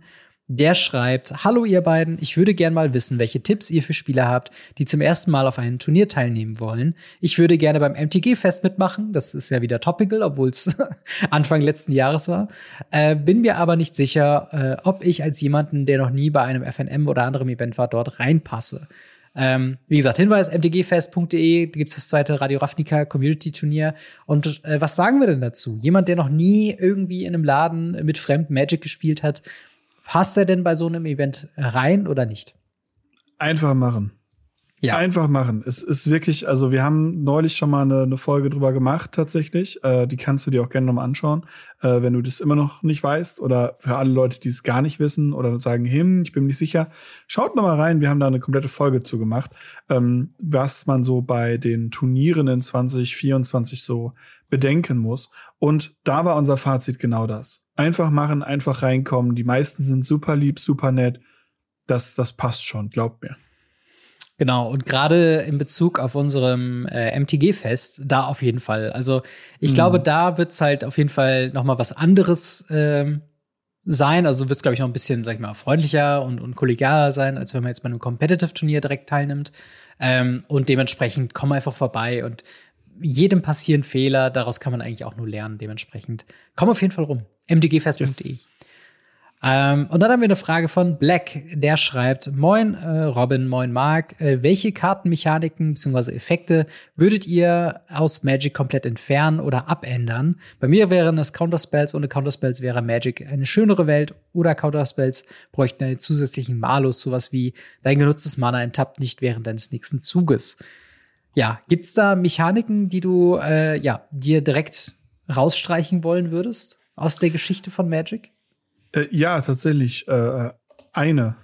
Der schreibt, Hallo ihr beiden, ich würde gern mal wissen, welche Tipps ihr für Spieler habt, die zum ersten Mal auf einem Turnier teilnehmen wollen. Ich würde gerne beim MTG-Fest mitmachen, das ist ja wieder topical, obwohl es Anfang letzten Jahres war. Äh, bin mir aber nicht sicher, äh, ob ich als jemanden, der noch nie bei einem FNM oder anderem Event war, dort reinpasse. Ähm, wie gesagt, Hinweis, mtgfest.de, da gibt's das zweite Radio Ravnica Community Turnier. Und äh, was sagen wir denn dazu? Jemand, der noch nie irgendwie in einem Laden mit fremden Magic gespielt hat, passt er denn bei so einem Event rein oder nicht? Einfach machen. Ja. Einfach machen. Es ist wirklich, also wir haben neulich schon mal eine, eine Folge drüber gemacht tatsächlich. Äh, die kannst du dir auch gerne nochmal anschauen, äh, wenn du das immer noch nicht weißt oder für alle Leute, die es gar nicht wissen oder sagen, hm, ich bin mir nicht sicher. Schaut nochmal rein, wir haben da eine komplette Folge zu gemacht, ähm, was man so bei den Turnieren in 2024 so bedenken muss. Und da war unser Fazit genau das. Einfach machen, einfach reinkommen. Die meisten sind super lieb, super nett. Das, das passt schon, glaubt mir. Genau, und gerade in Bezug auf unserem äh, MTG-Fest, da auf jeden Fall. Also ich mhm. glaube, da wird's halt auf jeden Fall noch mal was anderes ähm, sein. Also wird's glaube ich, noch ein bisschen, sag ich mal, freundlicher und, und kollegialer sein, als wenn man jetzt bei einem Competitive-Turnier direkt teilnimmt. Ähm, und dementsprechend komm einfach vorbei und jedem passieren Fehler, daraus kann man eigentlich auch nur lernen. Dementsprechend komm auf jeden Fall rum. mdgfest.de. Yes. Ähm, und dann haben wir eine Frage von Black, der schreibt: Moin äh, Robin, moin Mark. Äh, welche Kartenmechaniken bzw. Effekte würdet ihr aus Magic komplett entfernen oder abändern? Bei mir wären es Counterspells, ohne Counterspells wäre Magic eine schönere Welt oder Counterspells bräuchten einen zusätzlichen Malus, sowas wie dein genutztes Mana enttappt nicht während deines nächsten Zuges. Ja, gibt's da Mechaniken, die du äh, ja dir direkt rausstreichen wollen würdest aus der Geschichte von Magic? Äh, ja, tatsächlich. Äh, eine.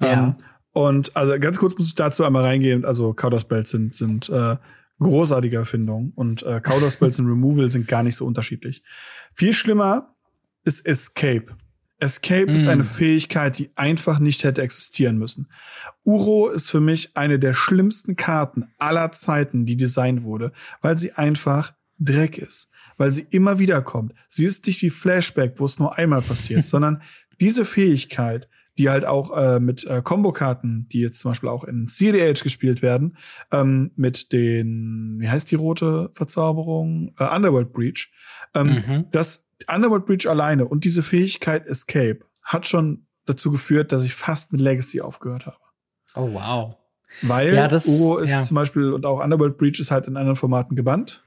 Ja. Ähm, und also ganz kurz muss ich dazu einmal reingehen. Also Counterspells sind, sind äh, großartige Erfindungen und äh, Counterspells und Removal sind gar nicht so unterschiedlich. Viel schlimmer ist Escape. Escape mm. ist eine Fähigkeit, die einfach nicht hätte existieren müssen. Uro ist für mich eine der schlimmsten Karten aller Zeiten, die designt wurde, weil sie einfach Dreck ist weil sie immer wieder kommt. Sie ist nicht wie Flashback, wo es nur einmal passiert, sondern diese Fähigkeit, die halt auch äh, mit äh, Kombokarten, die jetzt zum Beispiel auch in CDH gespielt werden, ähm, mit den, wie heißt die rote Verzauberung? Äh, Underworld Breach. Ähm, mhm. Das Underworld Breach alleine und diese Fähigkeit Escape hat schon dazu geführt, dass ich fast mit Legacy aufgehört habe. Oh wow. Weil ja, das, Uro ist ja. zum Beispiel und auch Underworld Breach ist halt in anderen Formaten gebannt.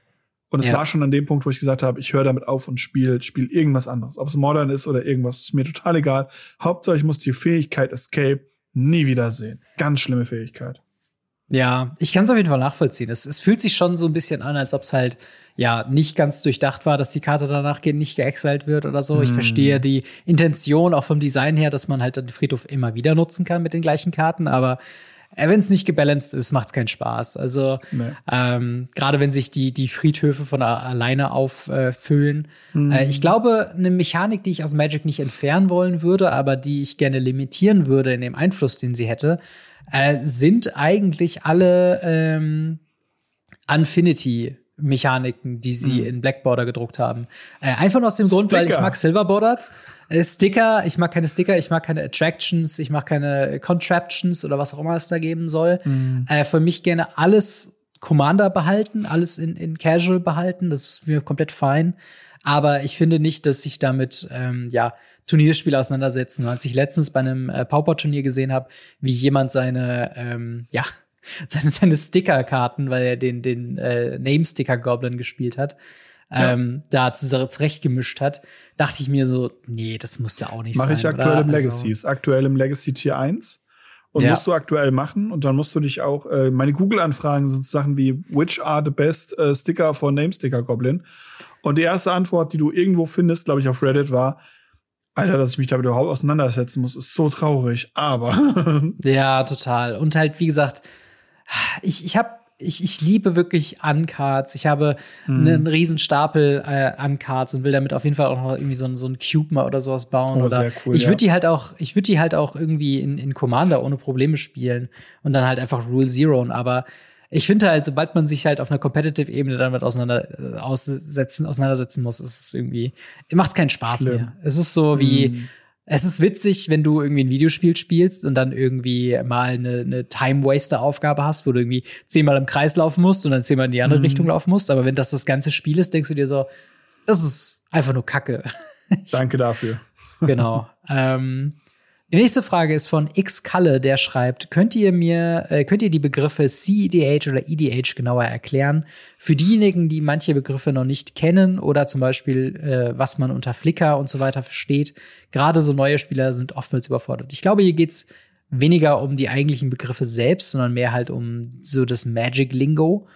Und es ja. war schon an dem Punkt, wo ich gesagt habe, ich höre damit auf und spiele spiel irgendwas anderes. Ob es modern ist oder irgendwas, ist mir total egal. Hauptsache, ich muss die Fähigkeit Escape nie wiedersehen. Ganz schlimme Fähigkeit. Ja, ich kann es auf jeden Fall nachvollziehen. Es, es fühlt sich schon so ein bisschen an, als ob es halt ja nicht ganz durchdacht war, dass die Karte danach nicht geexalt wird oder so. Mm. Ich hm. verstehe die Intention auch vom Design her, dass man halt den Friedhof immer wieder nutzen kann mit den gleichen Karten, aber wenn es nicht gebalanced ist, macht es keinen Spaß. Also nee. ähm, gerade wenn sich die, die Friedhöfe von alleine auffüllen. Äh, mhm. äh, ich glaube, eine Mechanik, die ich aus Magic nicht entfernen wollen würde, aber die ich gerne limitieren würde in dem Einfluss, den sie hätte, äh, sind eigentlich alle ähm, Infinity Mechaniken, die sie mhm. in Black Border gedruckt haben. Äh, einfach nur aus dem Grund, Sticker. weil ich mag Silver Border. Äh, Sticker, ich mag keine Sticker, ich mag keine Attractions, ich mag keine Contraptions oder was auch immer es da geben soll. Mhm. Äh, für mich gerne alles Commander behalten, alles in, in Casual behalten, das ist mir komplett fein. Aber ich finde nicht, dass sich damit ähm, ja Turnierspiele auseinandersetzen. Als ich letztens bei einem äh, Pauper-Turnier gesehen habe, wie jemand seine ähm, ja seine, seine Sticker-Karten, weil er den den äh, Name-Sticker-Goblin gespielt hat. Ähm, da zurechtgemischt hat, dachte ich mir so, nee, das muss ja auch nicht Mach sein. Mache ich aktuell oder? im Legacy. Also, ist aktuell im Legacy Tier 1. Und ja. musst du aktuell machen. Und dann musst du dich auch, äh, meine Google-Anfragen sind Sachen wie, which are the best uh, sticker for Name Sticker Goblin? Und die erste Antwort, die du irgendwo findest, glaube ich, auf Reddit war, Alter, dass ich mich damit überhaupt auseinandersetzen muss, ist so traurig. Aber. ja, total. Und halt, wie gesagt, ich, ich habe ich, ich liebe wirklich Uncards. Ich habe mhm. einen riesen Stapel äh, Uncards und will damit auf jeden Fall auch noch irgendwie so, ein, so ein Cube mal oder sowas bauen. Oh, oder cool, ich würde ja. die halt auch, ich würde die halt auch irgendwie in, in Commander ohne Probleme spielen und dann halt einfach Rule Zero. Aber ich finde halt, sobald man sich halt auf einer Competitive-Ebene damit auseinander, äh, aussetzen, auseinandersetzen muss, ist es irgendwie, macht es keinen Spaß Schlimm. mehr. Es ist so wie, mhm es ist witzig, wenn du irgendwie ein Videospiel spielst und dann irgendwie mal eine, eine Time-Waster-Aufgabe hast, wo du irgendwie zehnmal im Kreis laufen musst und dann zehnmal in die andere mhm. Richtung laufen musst. Aber wenn das das ganze Spiel ist, denkst du dir so, das ist einfach nur Kacke. Danke dafür. genau. Ähm, Die nächste Frage ist von X Kalle, der schreibt: Könnt ihr mir, äh, könnt ihr die Begriffe CEDH oder EDH genauer erklären? Für diejenigen, die manche Begriffe noch nicht kennen oder zum Beispiel, äh, was man unter Flickr und so weiter versteht. Gerade so neue Spieler sind oftmals überfordert. Ich glaube, hier geht's weniger um die eigentlichen Begriffe selbst, sondern mehr halt um so das Magic Lingo.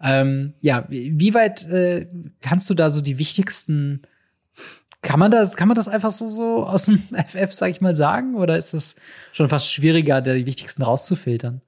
Ähm, ja, wie weit äh, kannst du da so die wichtigsten kann man das, kann man das einfach so, so aus dem FF, sag ich mal, sagen? Oder ist es schon fast schwieriger, die wichtigsten rauszufiltern?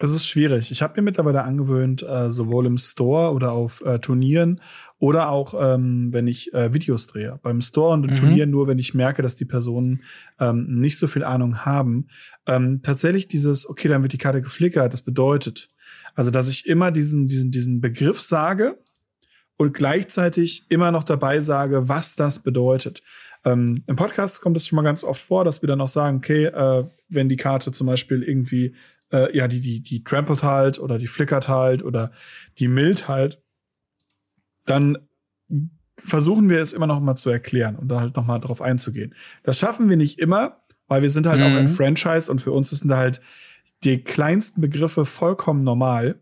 Es ist schwierig. Ich habe mir mittlerweile angewöhnt, äh, sowohl im Store oder auf äh, Turnieren oder auch, ähm, wenn ich äh, Videos drehe. Beim Store und im mhm. Turnier nur, wenn ich merke, dass die Personen ähm, nicht so viel Ahnung haben. Ähm, tatsächlich dieses, okay, dann wird die Karte geflickert, das bedeutet, also dass ich immer diesen, diesen, diesen Begriff sage, und gleichzeitig immer noch dabei sage, was das bedeutet. Ähm, Im Podcast kommt es schon mal ganz oft vor, dass wir dann auch sagen, okay, äh, wenn die Karte zum Beispiel irgendwie, äh, ja, die, die, die trampelt halt oder die flickert halt oder die mild halt, dann versuchen wir es immer noch mal zu erklären und da halt noch mal drauf einzugehen. Das schaffen wir nicht immer, weil wir sind halt mhm. auch ein Franchise und für uns sind halt die kleinsten Begriffe vollkommen normal.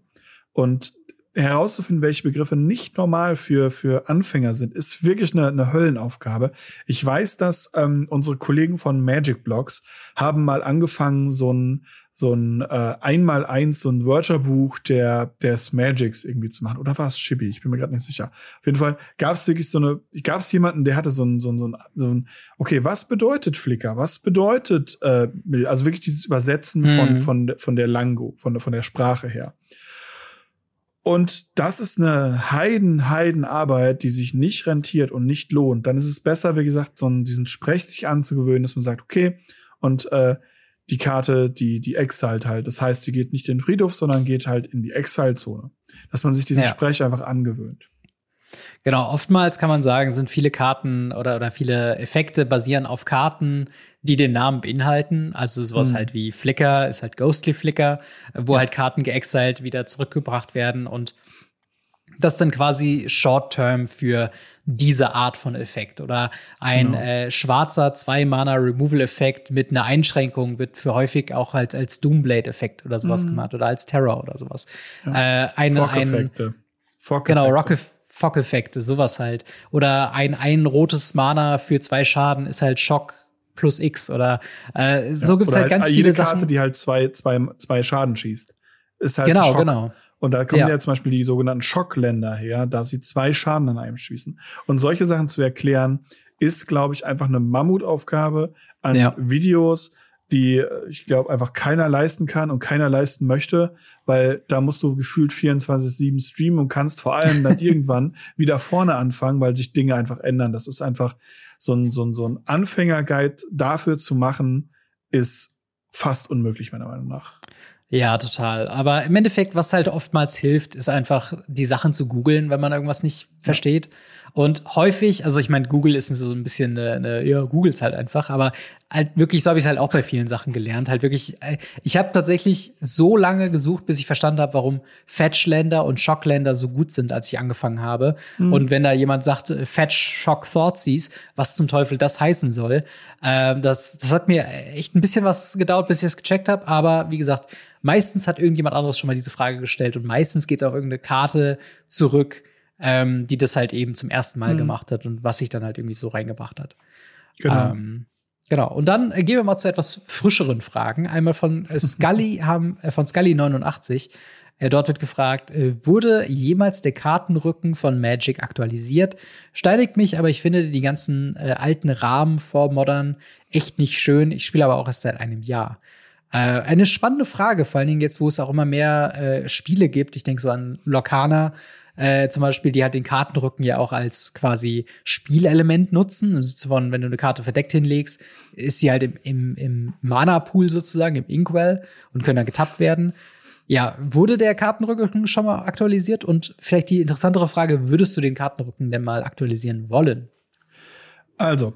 Und herauszufinden, welche Begriffe nicht normal für, für Anfänger sind, ist wirklich eine, eine Höllenaufgabe. Ich weiß, dass ähm, unsere Kollegen von Magic Blocks haben mal angefangen, so ein so ein äh, einmal so ein Wörterbuch der des Magics irgendwie zu machen. Oder war es Chibi? Ich bin mir gerade nicht sicher. Auf jeden Fall gab es wirklich so eine, gab es jemanden, der hatte so ein, so ein, so ein, so ein, okay, was bedeutet Flickr? Was bedeutet, äh, also wirklich dieses Übersetzen mhm. von, von, von der Lango, von, von der Sprache her. Und das ist eine Heiden, Heidenarbeit, die sich nicht rentiert und nicht lohnt. Dann ist es besser, wie gesagt, so einen, diesen Sprech sich anzugewöhnen, dass man sagt, okay, und äh, die Karte, die, die exalt halt. Das heißt, die geht nicht in den Friedhof, sondern geht halt in die Exile-Zone. Dass man sich diesen ja. Sprech einfach angewöhnt. Genau, oftmals kann man sagen, sind viele Karten oder, oder viele Effekte basieren auf Karten, die den Namen beinhalten. Also sowas mhm. halt wie Flicker ist halt Ghostly Flicker, wo ja. halt Karten geexiled wieder zurückgebracht werden und das dann quasi Short-Term für diese Art von Effekt. Oder ein genau. äh, schwarzer Zwei-Mana-Removal-Effekt mit einer Einschränkung wird für häufig auch halt als Doomblade-Effekt oder sowas mhm. gemacht oder als Terror oder sowas. Ja. Äh, ein, ein, genau, Rock Fock-Effekte, sowas halt. Oder ein, ein rotes Mana für zwei Schaden ist halt Schock plus X oder äh, so ja, gibt's halt, halt ganz viele Sachen. Karte, die halt zwei, zwei, zwei Schaden schießt. Ist halt genau, genau. Und da kommen ja. ja zum Beispiel die sogenannten Schockländer her, da sie zwei Schaden an einem schießen. Und solche Sachen zu erklären, ist, glaube ich, einfach eine Mammutaufgabe an ja. Videos, die ich glaube einfach keiner leisten kann und keiner leisten möchte, weil da musst du gefühlt 24/7 streamen und kannst vor allem dann irgendwann wieder vorne anfangen, weil sich Dinge einfach ändern. Das ist einfach so ein so ein so ein Anfängerguide dafür zu machen, ist fast unmöglich meiner Meinung nach. Ja, total. Aber im Endeffekt, was halt oftmals hilft, ist einfach die Sachen zu googeln, wenn man irgendwas nicht ja. versteht. Und häufig, also ich meine, Google ist so ein bisschen eine, eine ja, Googles halt einfach, aber halt wirklich, so habe ich es halt auch bei vielen Sachen gelernt. Halt wirklich, äh, ich habe tatsächlich so lange gesucht, bis ich verstanden habe, warum Fetchländer und Schockländer so gut sind, als ich angefangen habe. Mhm. Und wenn da jemand sagt, äh, Fetch Shock Thoughtseize, was zum Teufel das heißen soll, äh, das, das hat mir echt ein bisschen was gedauert, bis ich es gecheckt habe. Aber wie gesagt, meistens hat irgendjemand anderes schon mal diese Frage gestellt und meistens geht es auf irgendeine Karte zurück, ähm, die das halt eben zum ersten Mal mhm. gemacht hat und was sich dann halt irgendwie so reingebracht hat. Genau. Ähm, genau. Und dann äh, gehen wir mal zu etwas frischeren Fragen. Einmal von äh, Scully haben äh, von Scully 89. Äh, dort wird gefragt, wurde jemals der Kartenrücken von Magic aktualisiert? Steinigt mich, aber ich finde die ganzen äh, alten Rahmen vor Modern echt nicht schön. Ich spiele aber auch erst seit einem Jahr. Äh, eine spannende Frage, vor allen Dingen jetzt, wo es auch immer mehr äh, Spiele gibt. Ich denke so an Lokana, äh, zum Beispiel, die halt den Kartenrücken ja auch als quasi Spielelement nutzen. Also von, wenn du eine Karte verdeckt hinlegst, ist sie halt im, im, im Mana-Pool sozusagen, im Inkwell und können dann getappt werden. Ja, wurde der Kartenrücken schon mal aktualisiert? Und vielleicht die interessantere Frage, würdest du den Kartenrücken denn mal aktualisieren wollen? Also,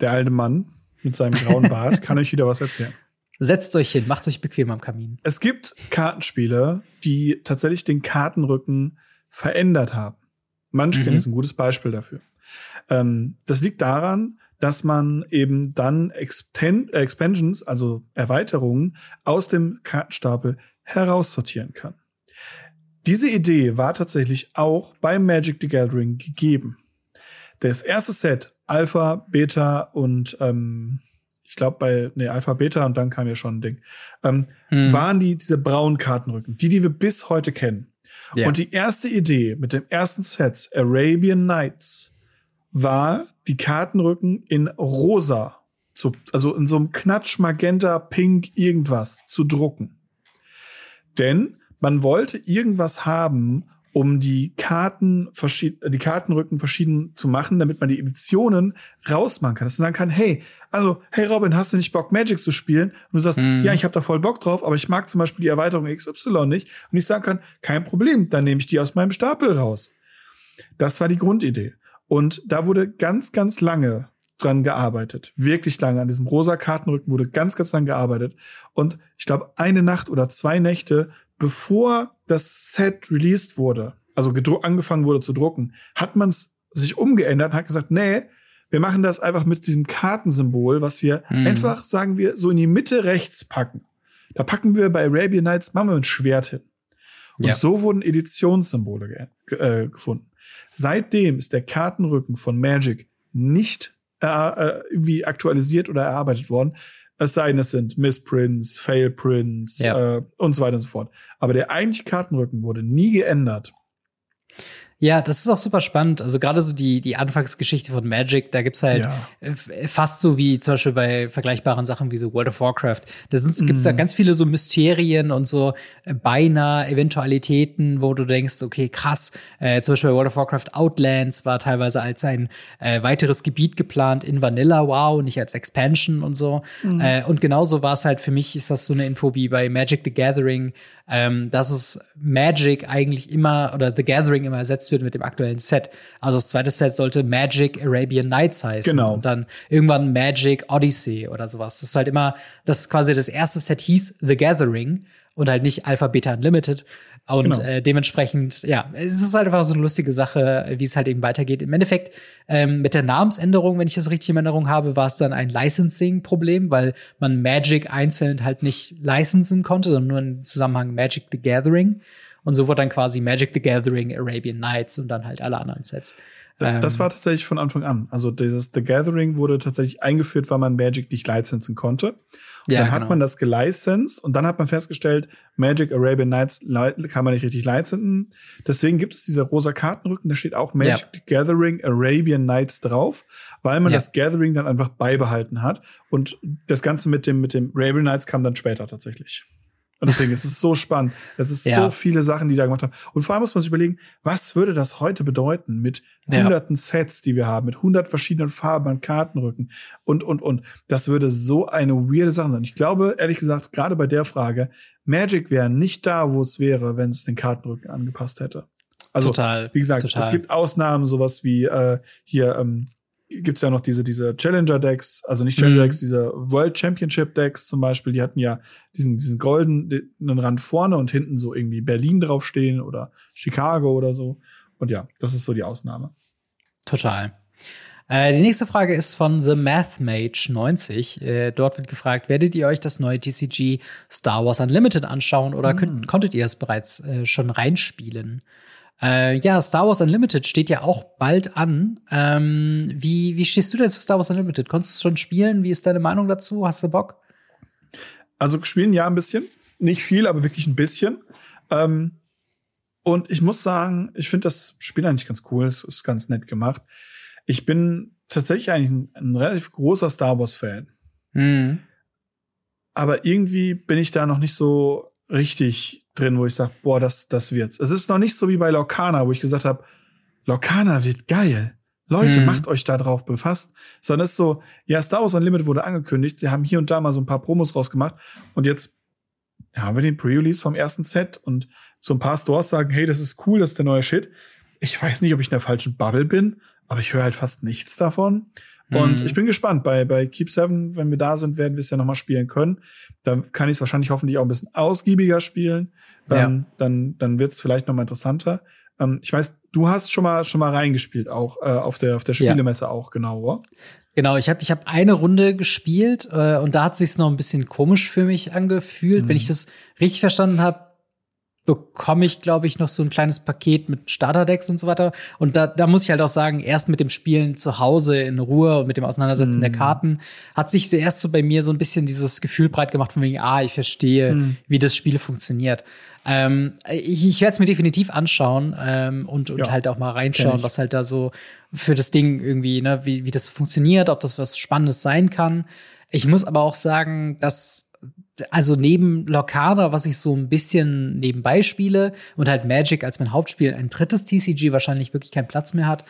der alte Mann mit seinem grauen Bart kann euch wieder was erzählen. Setzt euch hin, macht euch bequem am Kamin. Es gibt Kartenspiele, die tatsächlich den Kartenrücken verändert haben. Munchkin mhm. ist ein gutes Beispiel dafür. Ähm, das liegt daran, dass man eben dann Expen Expansions, also Erweiterungen aus dem Kartenstapel heraussortieren kann. Diese Idee war tatsächlich auch bei Magic the Gathering gegeben. Das erste Set, Alpha, Beta und ähm, ich glaube bei nee, Alpha, Beta und dann kam ja schon ein Ding, ähm, hm. waren die diese braunen Kartenrücken, die, die wir bis heute kennen. Ja. Und die erste Idee mit dem ersten Set, Arabian Nights, war die Kartenrücken in rosa, zu, also in so einem Knatsch, Magenta, Pink, irgendwas zu drucken. Denn man wollte irgendwas haben, um die Karten die Kartenrücken verschieden zu machen, damit man die Editionen rausmachen kann. Dass man sagen kann, hey, also, hey Robin, hast du nicht Bock, Magic zu spielen? Und du sagst, mm. ja, ich habe da voll Bock drauf, aber ich mag zum Beispiel die Erweiterung XY nicht. Und ich sagen kann, kein Problem, dann nehme ich die aus meinem Stapel raus. Das war die Grundidee. Und da wurde ganz, ganz lange dran gearbeitet. Wirklich lange. An diesem rosa Kartenrücken wurde ganz, ganz lange gearbeitet. Und ich glaube, eine Nacht oder zwei Nächte bevor das Set released wurde, also angefangen wurde zu drucken, hat man es sich umgeändert und hat gesagt, nee, wir machen das einfach mit diesem Kartensymbol, was wir mhm. einfach, sagen wir, so in die Mitte rechts packen. Da packen wir bei Arabian Nights, machen wir ein Schwert hin. Und ja. so wurden Editionssymbole ge äh, gefunden. Seitdem ist der Kartenrücken von Magic nicht äh, äh, irgendwie aktualisiert oder erarbeitet worden, es sei denn, es sind Missprints, Failprints ja. äh, und so weiter und so fort. Aber der eigentliche Kartenrücken wurde nie geändert. Ja, das ist auch super spannend. Also gerade so die, die Anfangsgeschichte von Magic, da gibt's halt ja. fast so wie zum Beispiel bei vergleichbaren Sachen wie so World of Warcraft. Da sind, gibt's da mhm. ganz viele so Mysterien und so äh, beinahe Eventualitäten, wo du denkst, okay, krass. Äh, zum Beispiel bei World of Warcraft Outlands war teilweise als ein äh, weiteres Gebiet geplant in Vanilla, wow, nicht als Expansion und so. Mhm. Äh, und genauso war es halt für mich, ist das so eine Info wie bei Magic the Gathering, ähm, dass es Magic eigentlich immer oder The Gathering immer ersetzt wird mit dem aktuellen Set. Also das zweite Set sollte Magic Arabian Nights heißen. Genau. Und dann irgendwann Magic Odyssey oder sowas. Das ist halt immer, das quasi das erste Set hieß The Gathering und halt nicht Alpha Beta Unlimited. Und genau. äh, dementsprechend, ja, es ist halt einfach so eine lustige Sache, wie es halt eben weitergeht. Im Endeffekt, ähm, mit der Namensänderung, wenn ich das richtig in Erinnerung habe, war es dann ein Licensing-Problem, weil man Magic einzeln halt nicht licensen konnte, sondern nur im Zusammenhang Magic the Gathering. Und so wurde dann quasi Magic the Gathering, Arabian Nights und dann halt alle anderen Sets. Das ähm, war tatsächlich von Anfang an. Also dieses The Gathering wurde tatsächlich eingeführt, weil man Magic nicht lizenzen konnte. Und ja, dann hat genau. man das gelicensed und dann hat man festgestellt, Magic Arabian Nights kann man nicht richtig lizenzen. Deswegen gibt es diese rosa Kartenrücken, da steht auch Magic ja. Gathering Arabian Nights drauf, weil man ja. das Gathering dann einfach beibehalten hat. Und das Ganze mit dem, mit dem Arabian Nights kam dann später tatsächlich. Und deswegen ist es so spannend. Es ist ja. so viele Sachen, die da gemacht haben. Und vor allem muss man sich überlegen, was würde das heute bedeuten mit hunderten ja. Sets, die wir haben, mit hundert verschiedenen Farben an Kartenrücken und, und, und. Das würde so eine weirde Sache sein. Ich glaube, ehrlich gesagt, gerade bei der Frage, Magic wäre nicht da, wo es wäre, wenn es den Kartenrücken angepasst hätte. Also, total, wie gesagt, total. es gibt Ausnahmen, sowas wie äh, hier ähm, gibt's ja noch diese, diese Challenger-Decks, also nicht Challenger-Decks, mhm. diese World Championship-Decks zum Beispiel, die hatten ja diesen, diesen goldenen Rand vorne und hinten so irgendwie Berlin draufstehen oder Chicago oder so. Und ja, das ist so die Ausnahme. Total. Äh, die nächste Frage ist von The Math Mage 90. Äh, dort wird gefragt, werdet ihr euch das neue TCG Star Wars Unlimited anschauen oder mhm. könnt, konntet ihr es bereits äh, schon reinspielen? Äh, ja, Star Wars Unlimited steht ja auch bald an. Ähm, wie, wie stehst du denn zu Star Wars Unlimited? Konntest du es schon spielen? Wie ist deine Meinung dazu? Hast du Bock? Also spielen ja ein bisschen. Nicht viel, aber wirklich ein bisschen. Ähm, und ich muss sagen, ich finde das Spiel eigentlich ganz cool. Es ist ganz nett gemacht. Ich bin tatsächlich eigentlich ein, ein relativ großer Star Wars-Fan. Mhm. Aber irgendwie bin ich da noch nicht so richtig drin, wo ich sage, boah, das, das wird's. Es ist noch nicht so wie bei Lorcana, wo ich gesagt habe, Lorcana wird geil. Leute, hm. macht euch da drauf befasst. Sondern es ist so, ja, Star Wars Unlimited wurde angekündigt. Sie haben hier und da mal so ein paar Promos rausgemacht. Und jetzt haben wir den Pre-Release vom ersten Set und so ein paar Stores sagen, hey, das ist cool, das ist der neue Shit. Ich weiß nicht, ob ich in der falschen Bubble bin, aber ich höre halt fast nichts davon. Und mhm. ich bin gespannt. Bei, bei Keep Seven, wenn wir da sind, werden wir es ja nochmal spielen können. Dann kann ich es wahrscheinlich hoffentlich auch ein bisschen ausgiebiger spielen. Ähm, ja. Dann, dann wird es vielleicht nochmal interessanter. Ähm, ich weiß, du hast schon mal schon mal reingespielt, auch äh, auf der auf der Spielemesse ja. auch, genau, oder? Genau, ich habe ich hab eine Runde gespielt äh, und da hat sich's noch ein bisschen komisch für mich angefühlt. Mhm. Wenn ich das richtig verstanden habe, bekomme ich, glaube ich, noch so ein kleines Paket mit Starterdecks und so weiter. Und da, da muss ich halt auch sagen, erst mit dem Spielen zu Hause in Ruhe und mit dem Auseinandersetzen mm. der Karten hat sich zuerst so bei mir so ein bisschen dieses Gefühl breit gemacht von wegen, ah, ich verstehe, mm. wie das Spiel funktioniert. Ähm, ich ich werde es mir definitiv anschauen ähm, und, und ja, halt auch mal reinschauen, was halt da so für das Ding irgendwie, ne, wie, wie das funktioniert, ob das was Spannendes sein kann. Ich muss aber auch sagen, dass also neben Locana, was ich so ein bisschen nebenbei spiele und halt Magic als mein Hauptspiel, ein drittes TCG wahrscheinlich wirklich keinen Platz mehr hat.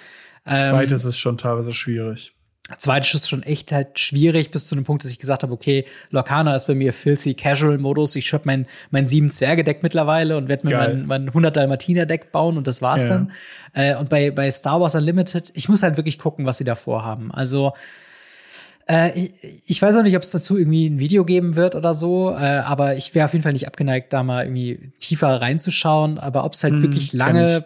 Ähm, Zweites ist schon teilweise schwierig. Zweites ist schon echt halt schwierig, bis zu dem Punkt, dass ich gesagt habe, okay, Locana ist bei mir filthy casual Modus. Ich habe mein, mein sieben Zwerge Deck mittlerweile und werde mir mein, mein 100 Dalmatiner Deck bauen und das war's ja. dann. Äh, und bei, bei Star Wars Unlimited, ich muss halt wirklich gucken, was sie da vorhaben. Also, äh, ich, ich, weiß auch nicht, ob es dazu irgendwie ein Video geben wird oder so, äh, aber ich wäre auf jeden Fall nicht abgeneigt, da mal irgendwie tiefer reinzuschauen. Aber ob es halt hm, wirklich lange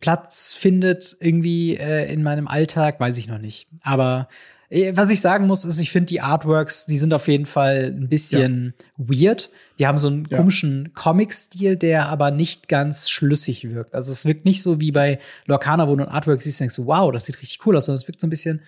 Platz findet irgendwie äh, in meinem Alltag, weiß ich noch nicht. Aber äh, was ich sagen muss, ist, ich finde die Artworks, die sind auf jeden Fall ein bisschen ja. weird. Die haben so einen ja. komischen Comic-Stil, der aber nicht ganz schlüssig wirkt. Also es wirkt nicht so wie bei Lorcana, wo du ein Artwork siehst und denkst, wow, das sieht richtig cool aus, sondern es wirkt so ein bisschen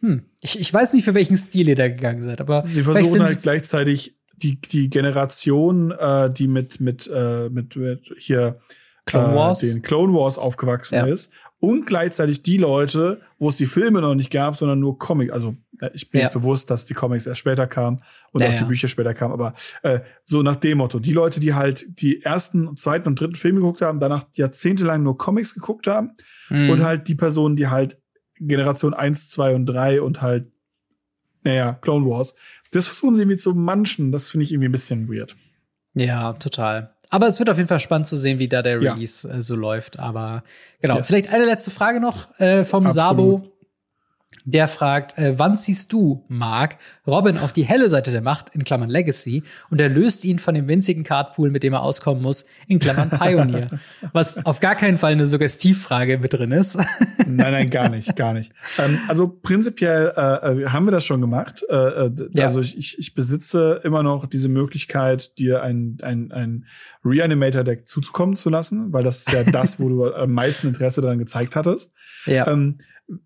hm, ich, ich weiß nicht, für welchen Stil ihr da gegangen seid, aber sie versuchen halt gleichzeitig die die Generation, äh, die mit mit äh, mit, mit hier Clone äh, Wars. Äh, den Clone Wars aufgewachsen ja. ist und gleichzeitig die Leute, wo es die Filme noch nicht gab, sondern nur Comic. Also äh, ich bin ja. jetzt bewusst, dass die Comics erst später kamen und ja, auch die Bücher später kamen, aber äh, so nach dem Motto, die Leute, die halt die ersten, zweiten und dritten Filme geguckt haben, danach jahrzehntelang nur Comics geguckt haben mhm. und halt die Personen, die halt Generation 1, 2 und 3 und halt, naja, Clone Wars. Das versuchen sie irgendwie zu manchen. Das finde ich irgendwie ein bisschen weird. Ja, total. Aber es wird auf jeden Fall spannend zu sehen, wie da der Release ja. äh, so läuft. Aber genau, yes. vielleicht eine letzte Frage noch äh, vom Absolut. Sabo. Der fragt, äh, wann ziehst du, Mark, Robin auf die helle Seite der Macht, in Klammern Legacy, und er löst ihn von dem winzigen Cardpool, mit dem er auskommen muss, in Klammern Pioneer. was auf gar keinen Fall eine Suggestivfrage mit drin ist. nein, nein, gar nicht, gar nicht. Ähm, also prinzipiell äh, äh haben wir das schon gemacht. Äh, äh ja. Also ich, ich besitze immer noch diese Möglichkeit, dir ein, ein, ein Reanimator-Deck zuzukommen zu lassen, weil das ist ja das, wo du am meisten Interesse daran gezeigt hattest. Ja. Ähm,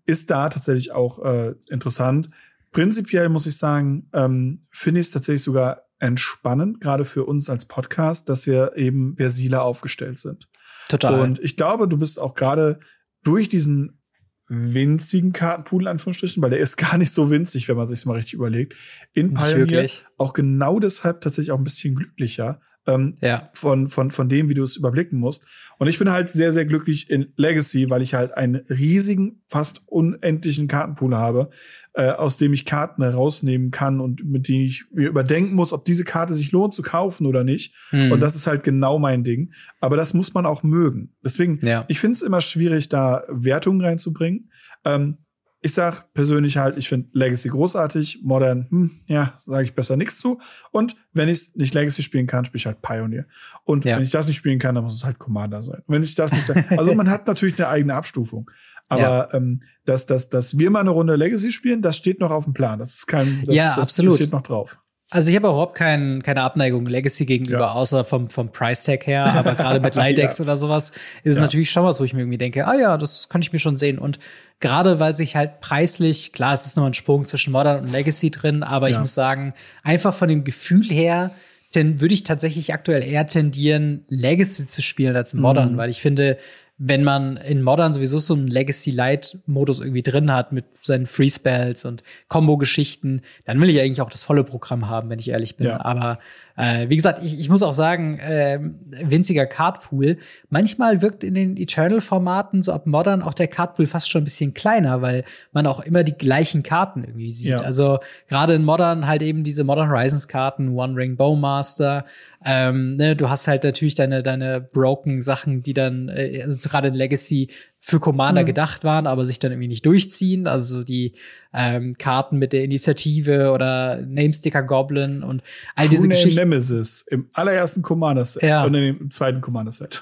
ist da tatsächlich auch äh, interessant. Prinzipiell muss ich sagen, ähm, finde ich es tatsächlich sogar entspannend, gerade für uns als Podcast, dass wir eben versiler aufgestellt sind. Total. Und ich glaube, du bist auch gerade durch diesen winzigen Kartenpool, Anführungsstrichen, weil der ist gar nicht so winzig, wenn man sich mal richtig überlegt, in Pioneer auch genau deshalb tatsächlich auch ein bisschen glücklicher, ähm, ja. von, von, von dem, wie du es überblicken musst. Und ich bin halt sehr, sehr glücklich in Legacy, weil ich halt einen riesigen, fast unendlichen Kartenpool habe, äh, aus dem ich Karten herausnehmen kann und mit denen ich mir überdenken muss, ob diese Karte sich lohnt zu kaufen oder nicht. Hm. Und das ist halt genau mein Ding. Aber das muss man auch mögen. Deswegen, ja. ich finde es immer schwierig, da Wertungen reinzubringen. Ähm, ich sag persönlich halt, ich finde Legacy großartig, Modern, hm, ja, sage ich besser nichts zu. Und wenn ich nicht Legacy spielen kann, spiele ich halt Pioneer. Und ja. wenn ich das nicht spielen kann, dann muss es halt Commander sein. wenn ich das nicht sage, also man hat natürlich eine eigene Abstufung. Aber ja. ähm, dass, dass, dass wir mal eine Runde Legacy spielen, das steht noch auf dem Plan. Das ist kein, das, ja, das, absolut. das steht noch drauf. Also ich habe überhaupt kein, keine Abneigung Legacy gegenüber, ja. außer vom, vom Price-Tag her. Aber gerade mit Lidex ja. oder sowas ist es natürlich schon was, wo ich mir irgendwie denke, ah ja, das kann ich mir schon sehen. Und gerade weil sich halt preislich, klar, es ist nur ein Sprung zwischen Modern und Legacy drin, aber ich muss sagen, einfach von dem Gefühl her, denn würde ich tatsächlich aktuell eher tendieren, Legacy zu spielen als Modern, mhm. weil ich finde, wenn man in Modern sowieso so einen Legacy Light Modus irgendwie drin hat mit seinen Free Spells und Combo Geschichten, dann will ich eigentlich auch das volle Programm haben, wenn ich ehrlich bin. Ja. Aber äh, wie gesagt, ich, ich muss auch sagen, äh, winziger Cardpool. Manchmal wirkt in den Eternal-Formaten so ab Modern auch der Cardpool fast schon ein bisschen kleiner, weil man auch immer die gleichen Karten irgendwie sieht. Ja. Also gerade in Modern halt eben diese Modern Horizons-Karten, One Ring Bowmaster. Ähm, ne, du hast halt natürlich deine, deine broken Sachen, die dann, äh, also gerade in Legacy für Commander mhm. gedacht waren, aber sich dann irgendwie nicht durchziehen. Also die ähm, Karten mit der Initiative oder Namesticker Goblin und all diese True Geschichten. Nemesis im allerersten Commander-Set ja. und im zweiten Commander-Set.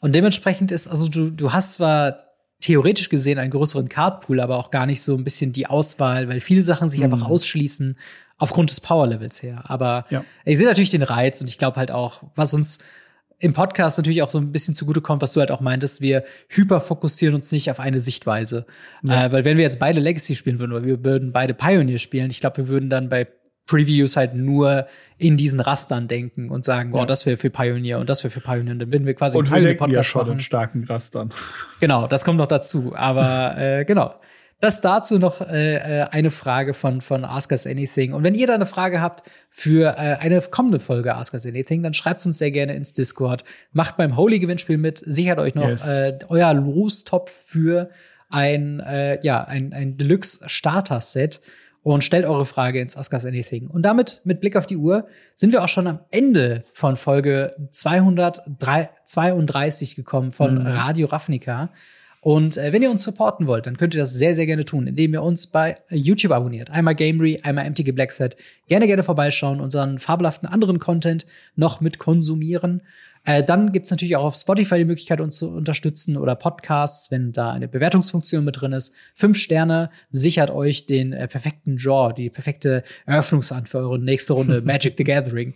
Und dementsprechend ist, also du, du hast zwar theoretisch gesehen einen größeren Cardpool, aber auch gar nicht so ein bisschen die Auswahl, weil viele Sachen sich mhm. einfach ausschließen aufgrund des Power-Levels her. Aber ja. ich sehe natürlich den Reiz und ich glaube halt auch, was uns im Podcast natürlich auch so ein bisschen zugutekommt, was du halt auch meintest, wir hyperfokussieren uns nicht auf eine Sichtweise. Ja. Äh, weil wenn wir jetzt beide Legacy spielen würden oder wir würden beide Pioneer spielen, ich glaube, wir würden dann bei Previews halt nur in diesen Rastern denken und sagen, ja. oh, das wäre für Pioneer und das wäre für Pioneer. Und dann würden wir quasi und wir denken ja schon machen. in starken Rastern. Genau, das kommt noch dazu. Aber äh, genau. Das dazu noch äh, äh, eine Frage von, von Ask Us Anything. Und wenn ihr da eine Frage habt für äh, eine kommende Folge Ask Us Anything, dann schreibt uns sehr gerne ins Discord. Macht beim Holy-Gewinnspiel mit, sichert euch noch yes. äh, euer Lostopf für ein, äh, ja, ein, ein Deluxe-Starter-Set und stellt eure Frage ins Ask Us Anything. Und damit, mit Blick auf die Uhr, sind wir auch schon am Ende von Folge 232 gekommen von mhm. Radio Ravnica. Und äh, wenn ihr uns supporten wollt, dann könnt ihr das sehr, sehr gerne tun, indem ihr uns bei YouTube abonniert. Einmal Gamery, einmal MTG Blackset. Gerne, gerne vorbeischauen, unseren fabelhaften anderen Content noch mit konsumieren. Äh, dann gibt's natürlich auch auf Spotify die Möglichkeit, uns zu unterstützen oder Podcasts, wenn da eine Bewertungsfunktion mit drin ist. Fünf Sterne sichert euch den äh, perfekten Draw, die perfekte Eröffnungshand für eure nächste Runde Magic the Gathering.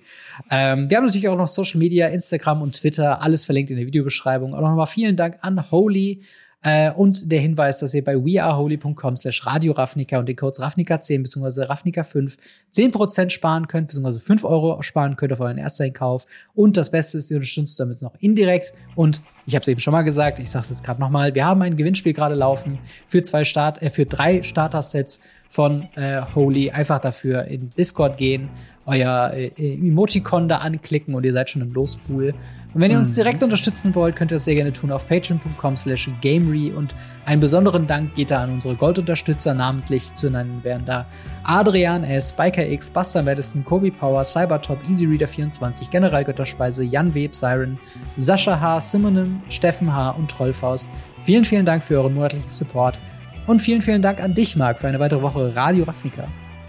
Ähm, wir haben natürlich auch noch Social Media, Instagram und Twitter, alles verlinkt in der Videobeschreibung. Auch nochmal vielen Dank an Holy äh, und der Hinweis, dass ihr bei weareholy.com slash Radio Ravnica und den Codes Ravnica 10 bzw. Ravnica 5 10% sparen könnt, bzw. 5 Euro sparen könnt auf euren Ersteinkauf. Und das Beste ist, ihr unterstützt damit noch indirekt. Und ich habe es eben schon mal gesagt, ich sage es jetzt gerade nochmal, wir haben ein Gewinnspiel gerade laufen für zwei Start, äh, für drei Starter-Sets von äh, Holy. Einfach dafür in Discord gehen, euer äh, Emoticon da anklicken und ihr seid schon im Lospool. Und wenn ihr uns mhm. direkt unterstützen wollt, könnt ihr das sehr gerne tun auf patreon.com slash gamery und einen besonderen Dank geht da an unsere Goldunterstützer, namentlich zu nennen wären da Adrian S., Biker X, Buster Madison, Kobe Power, Cybertop, EasyReader24, General Götterspeise, Jan Web, Siren, Sascha H., Simonim, Steffen H. und Trollfaust. Vielen, vielen Dank für euren monatlichen Support und vielen, vielen Dank an dich, Marc, für eine weitere Woche Radio Ravnica.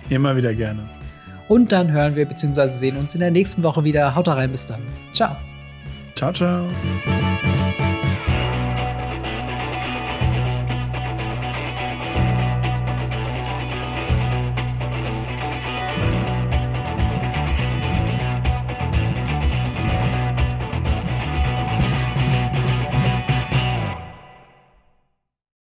Immer wieder gerne. Und dann hören wir bzw. sehen uns in der nächsten Woche wieder. Haut rein, bis dann. Ciao. Ciao, ciao.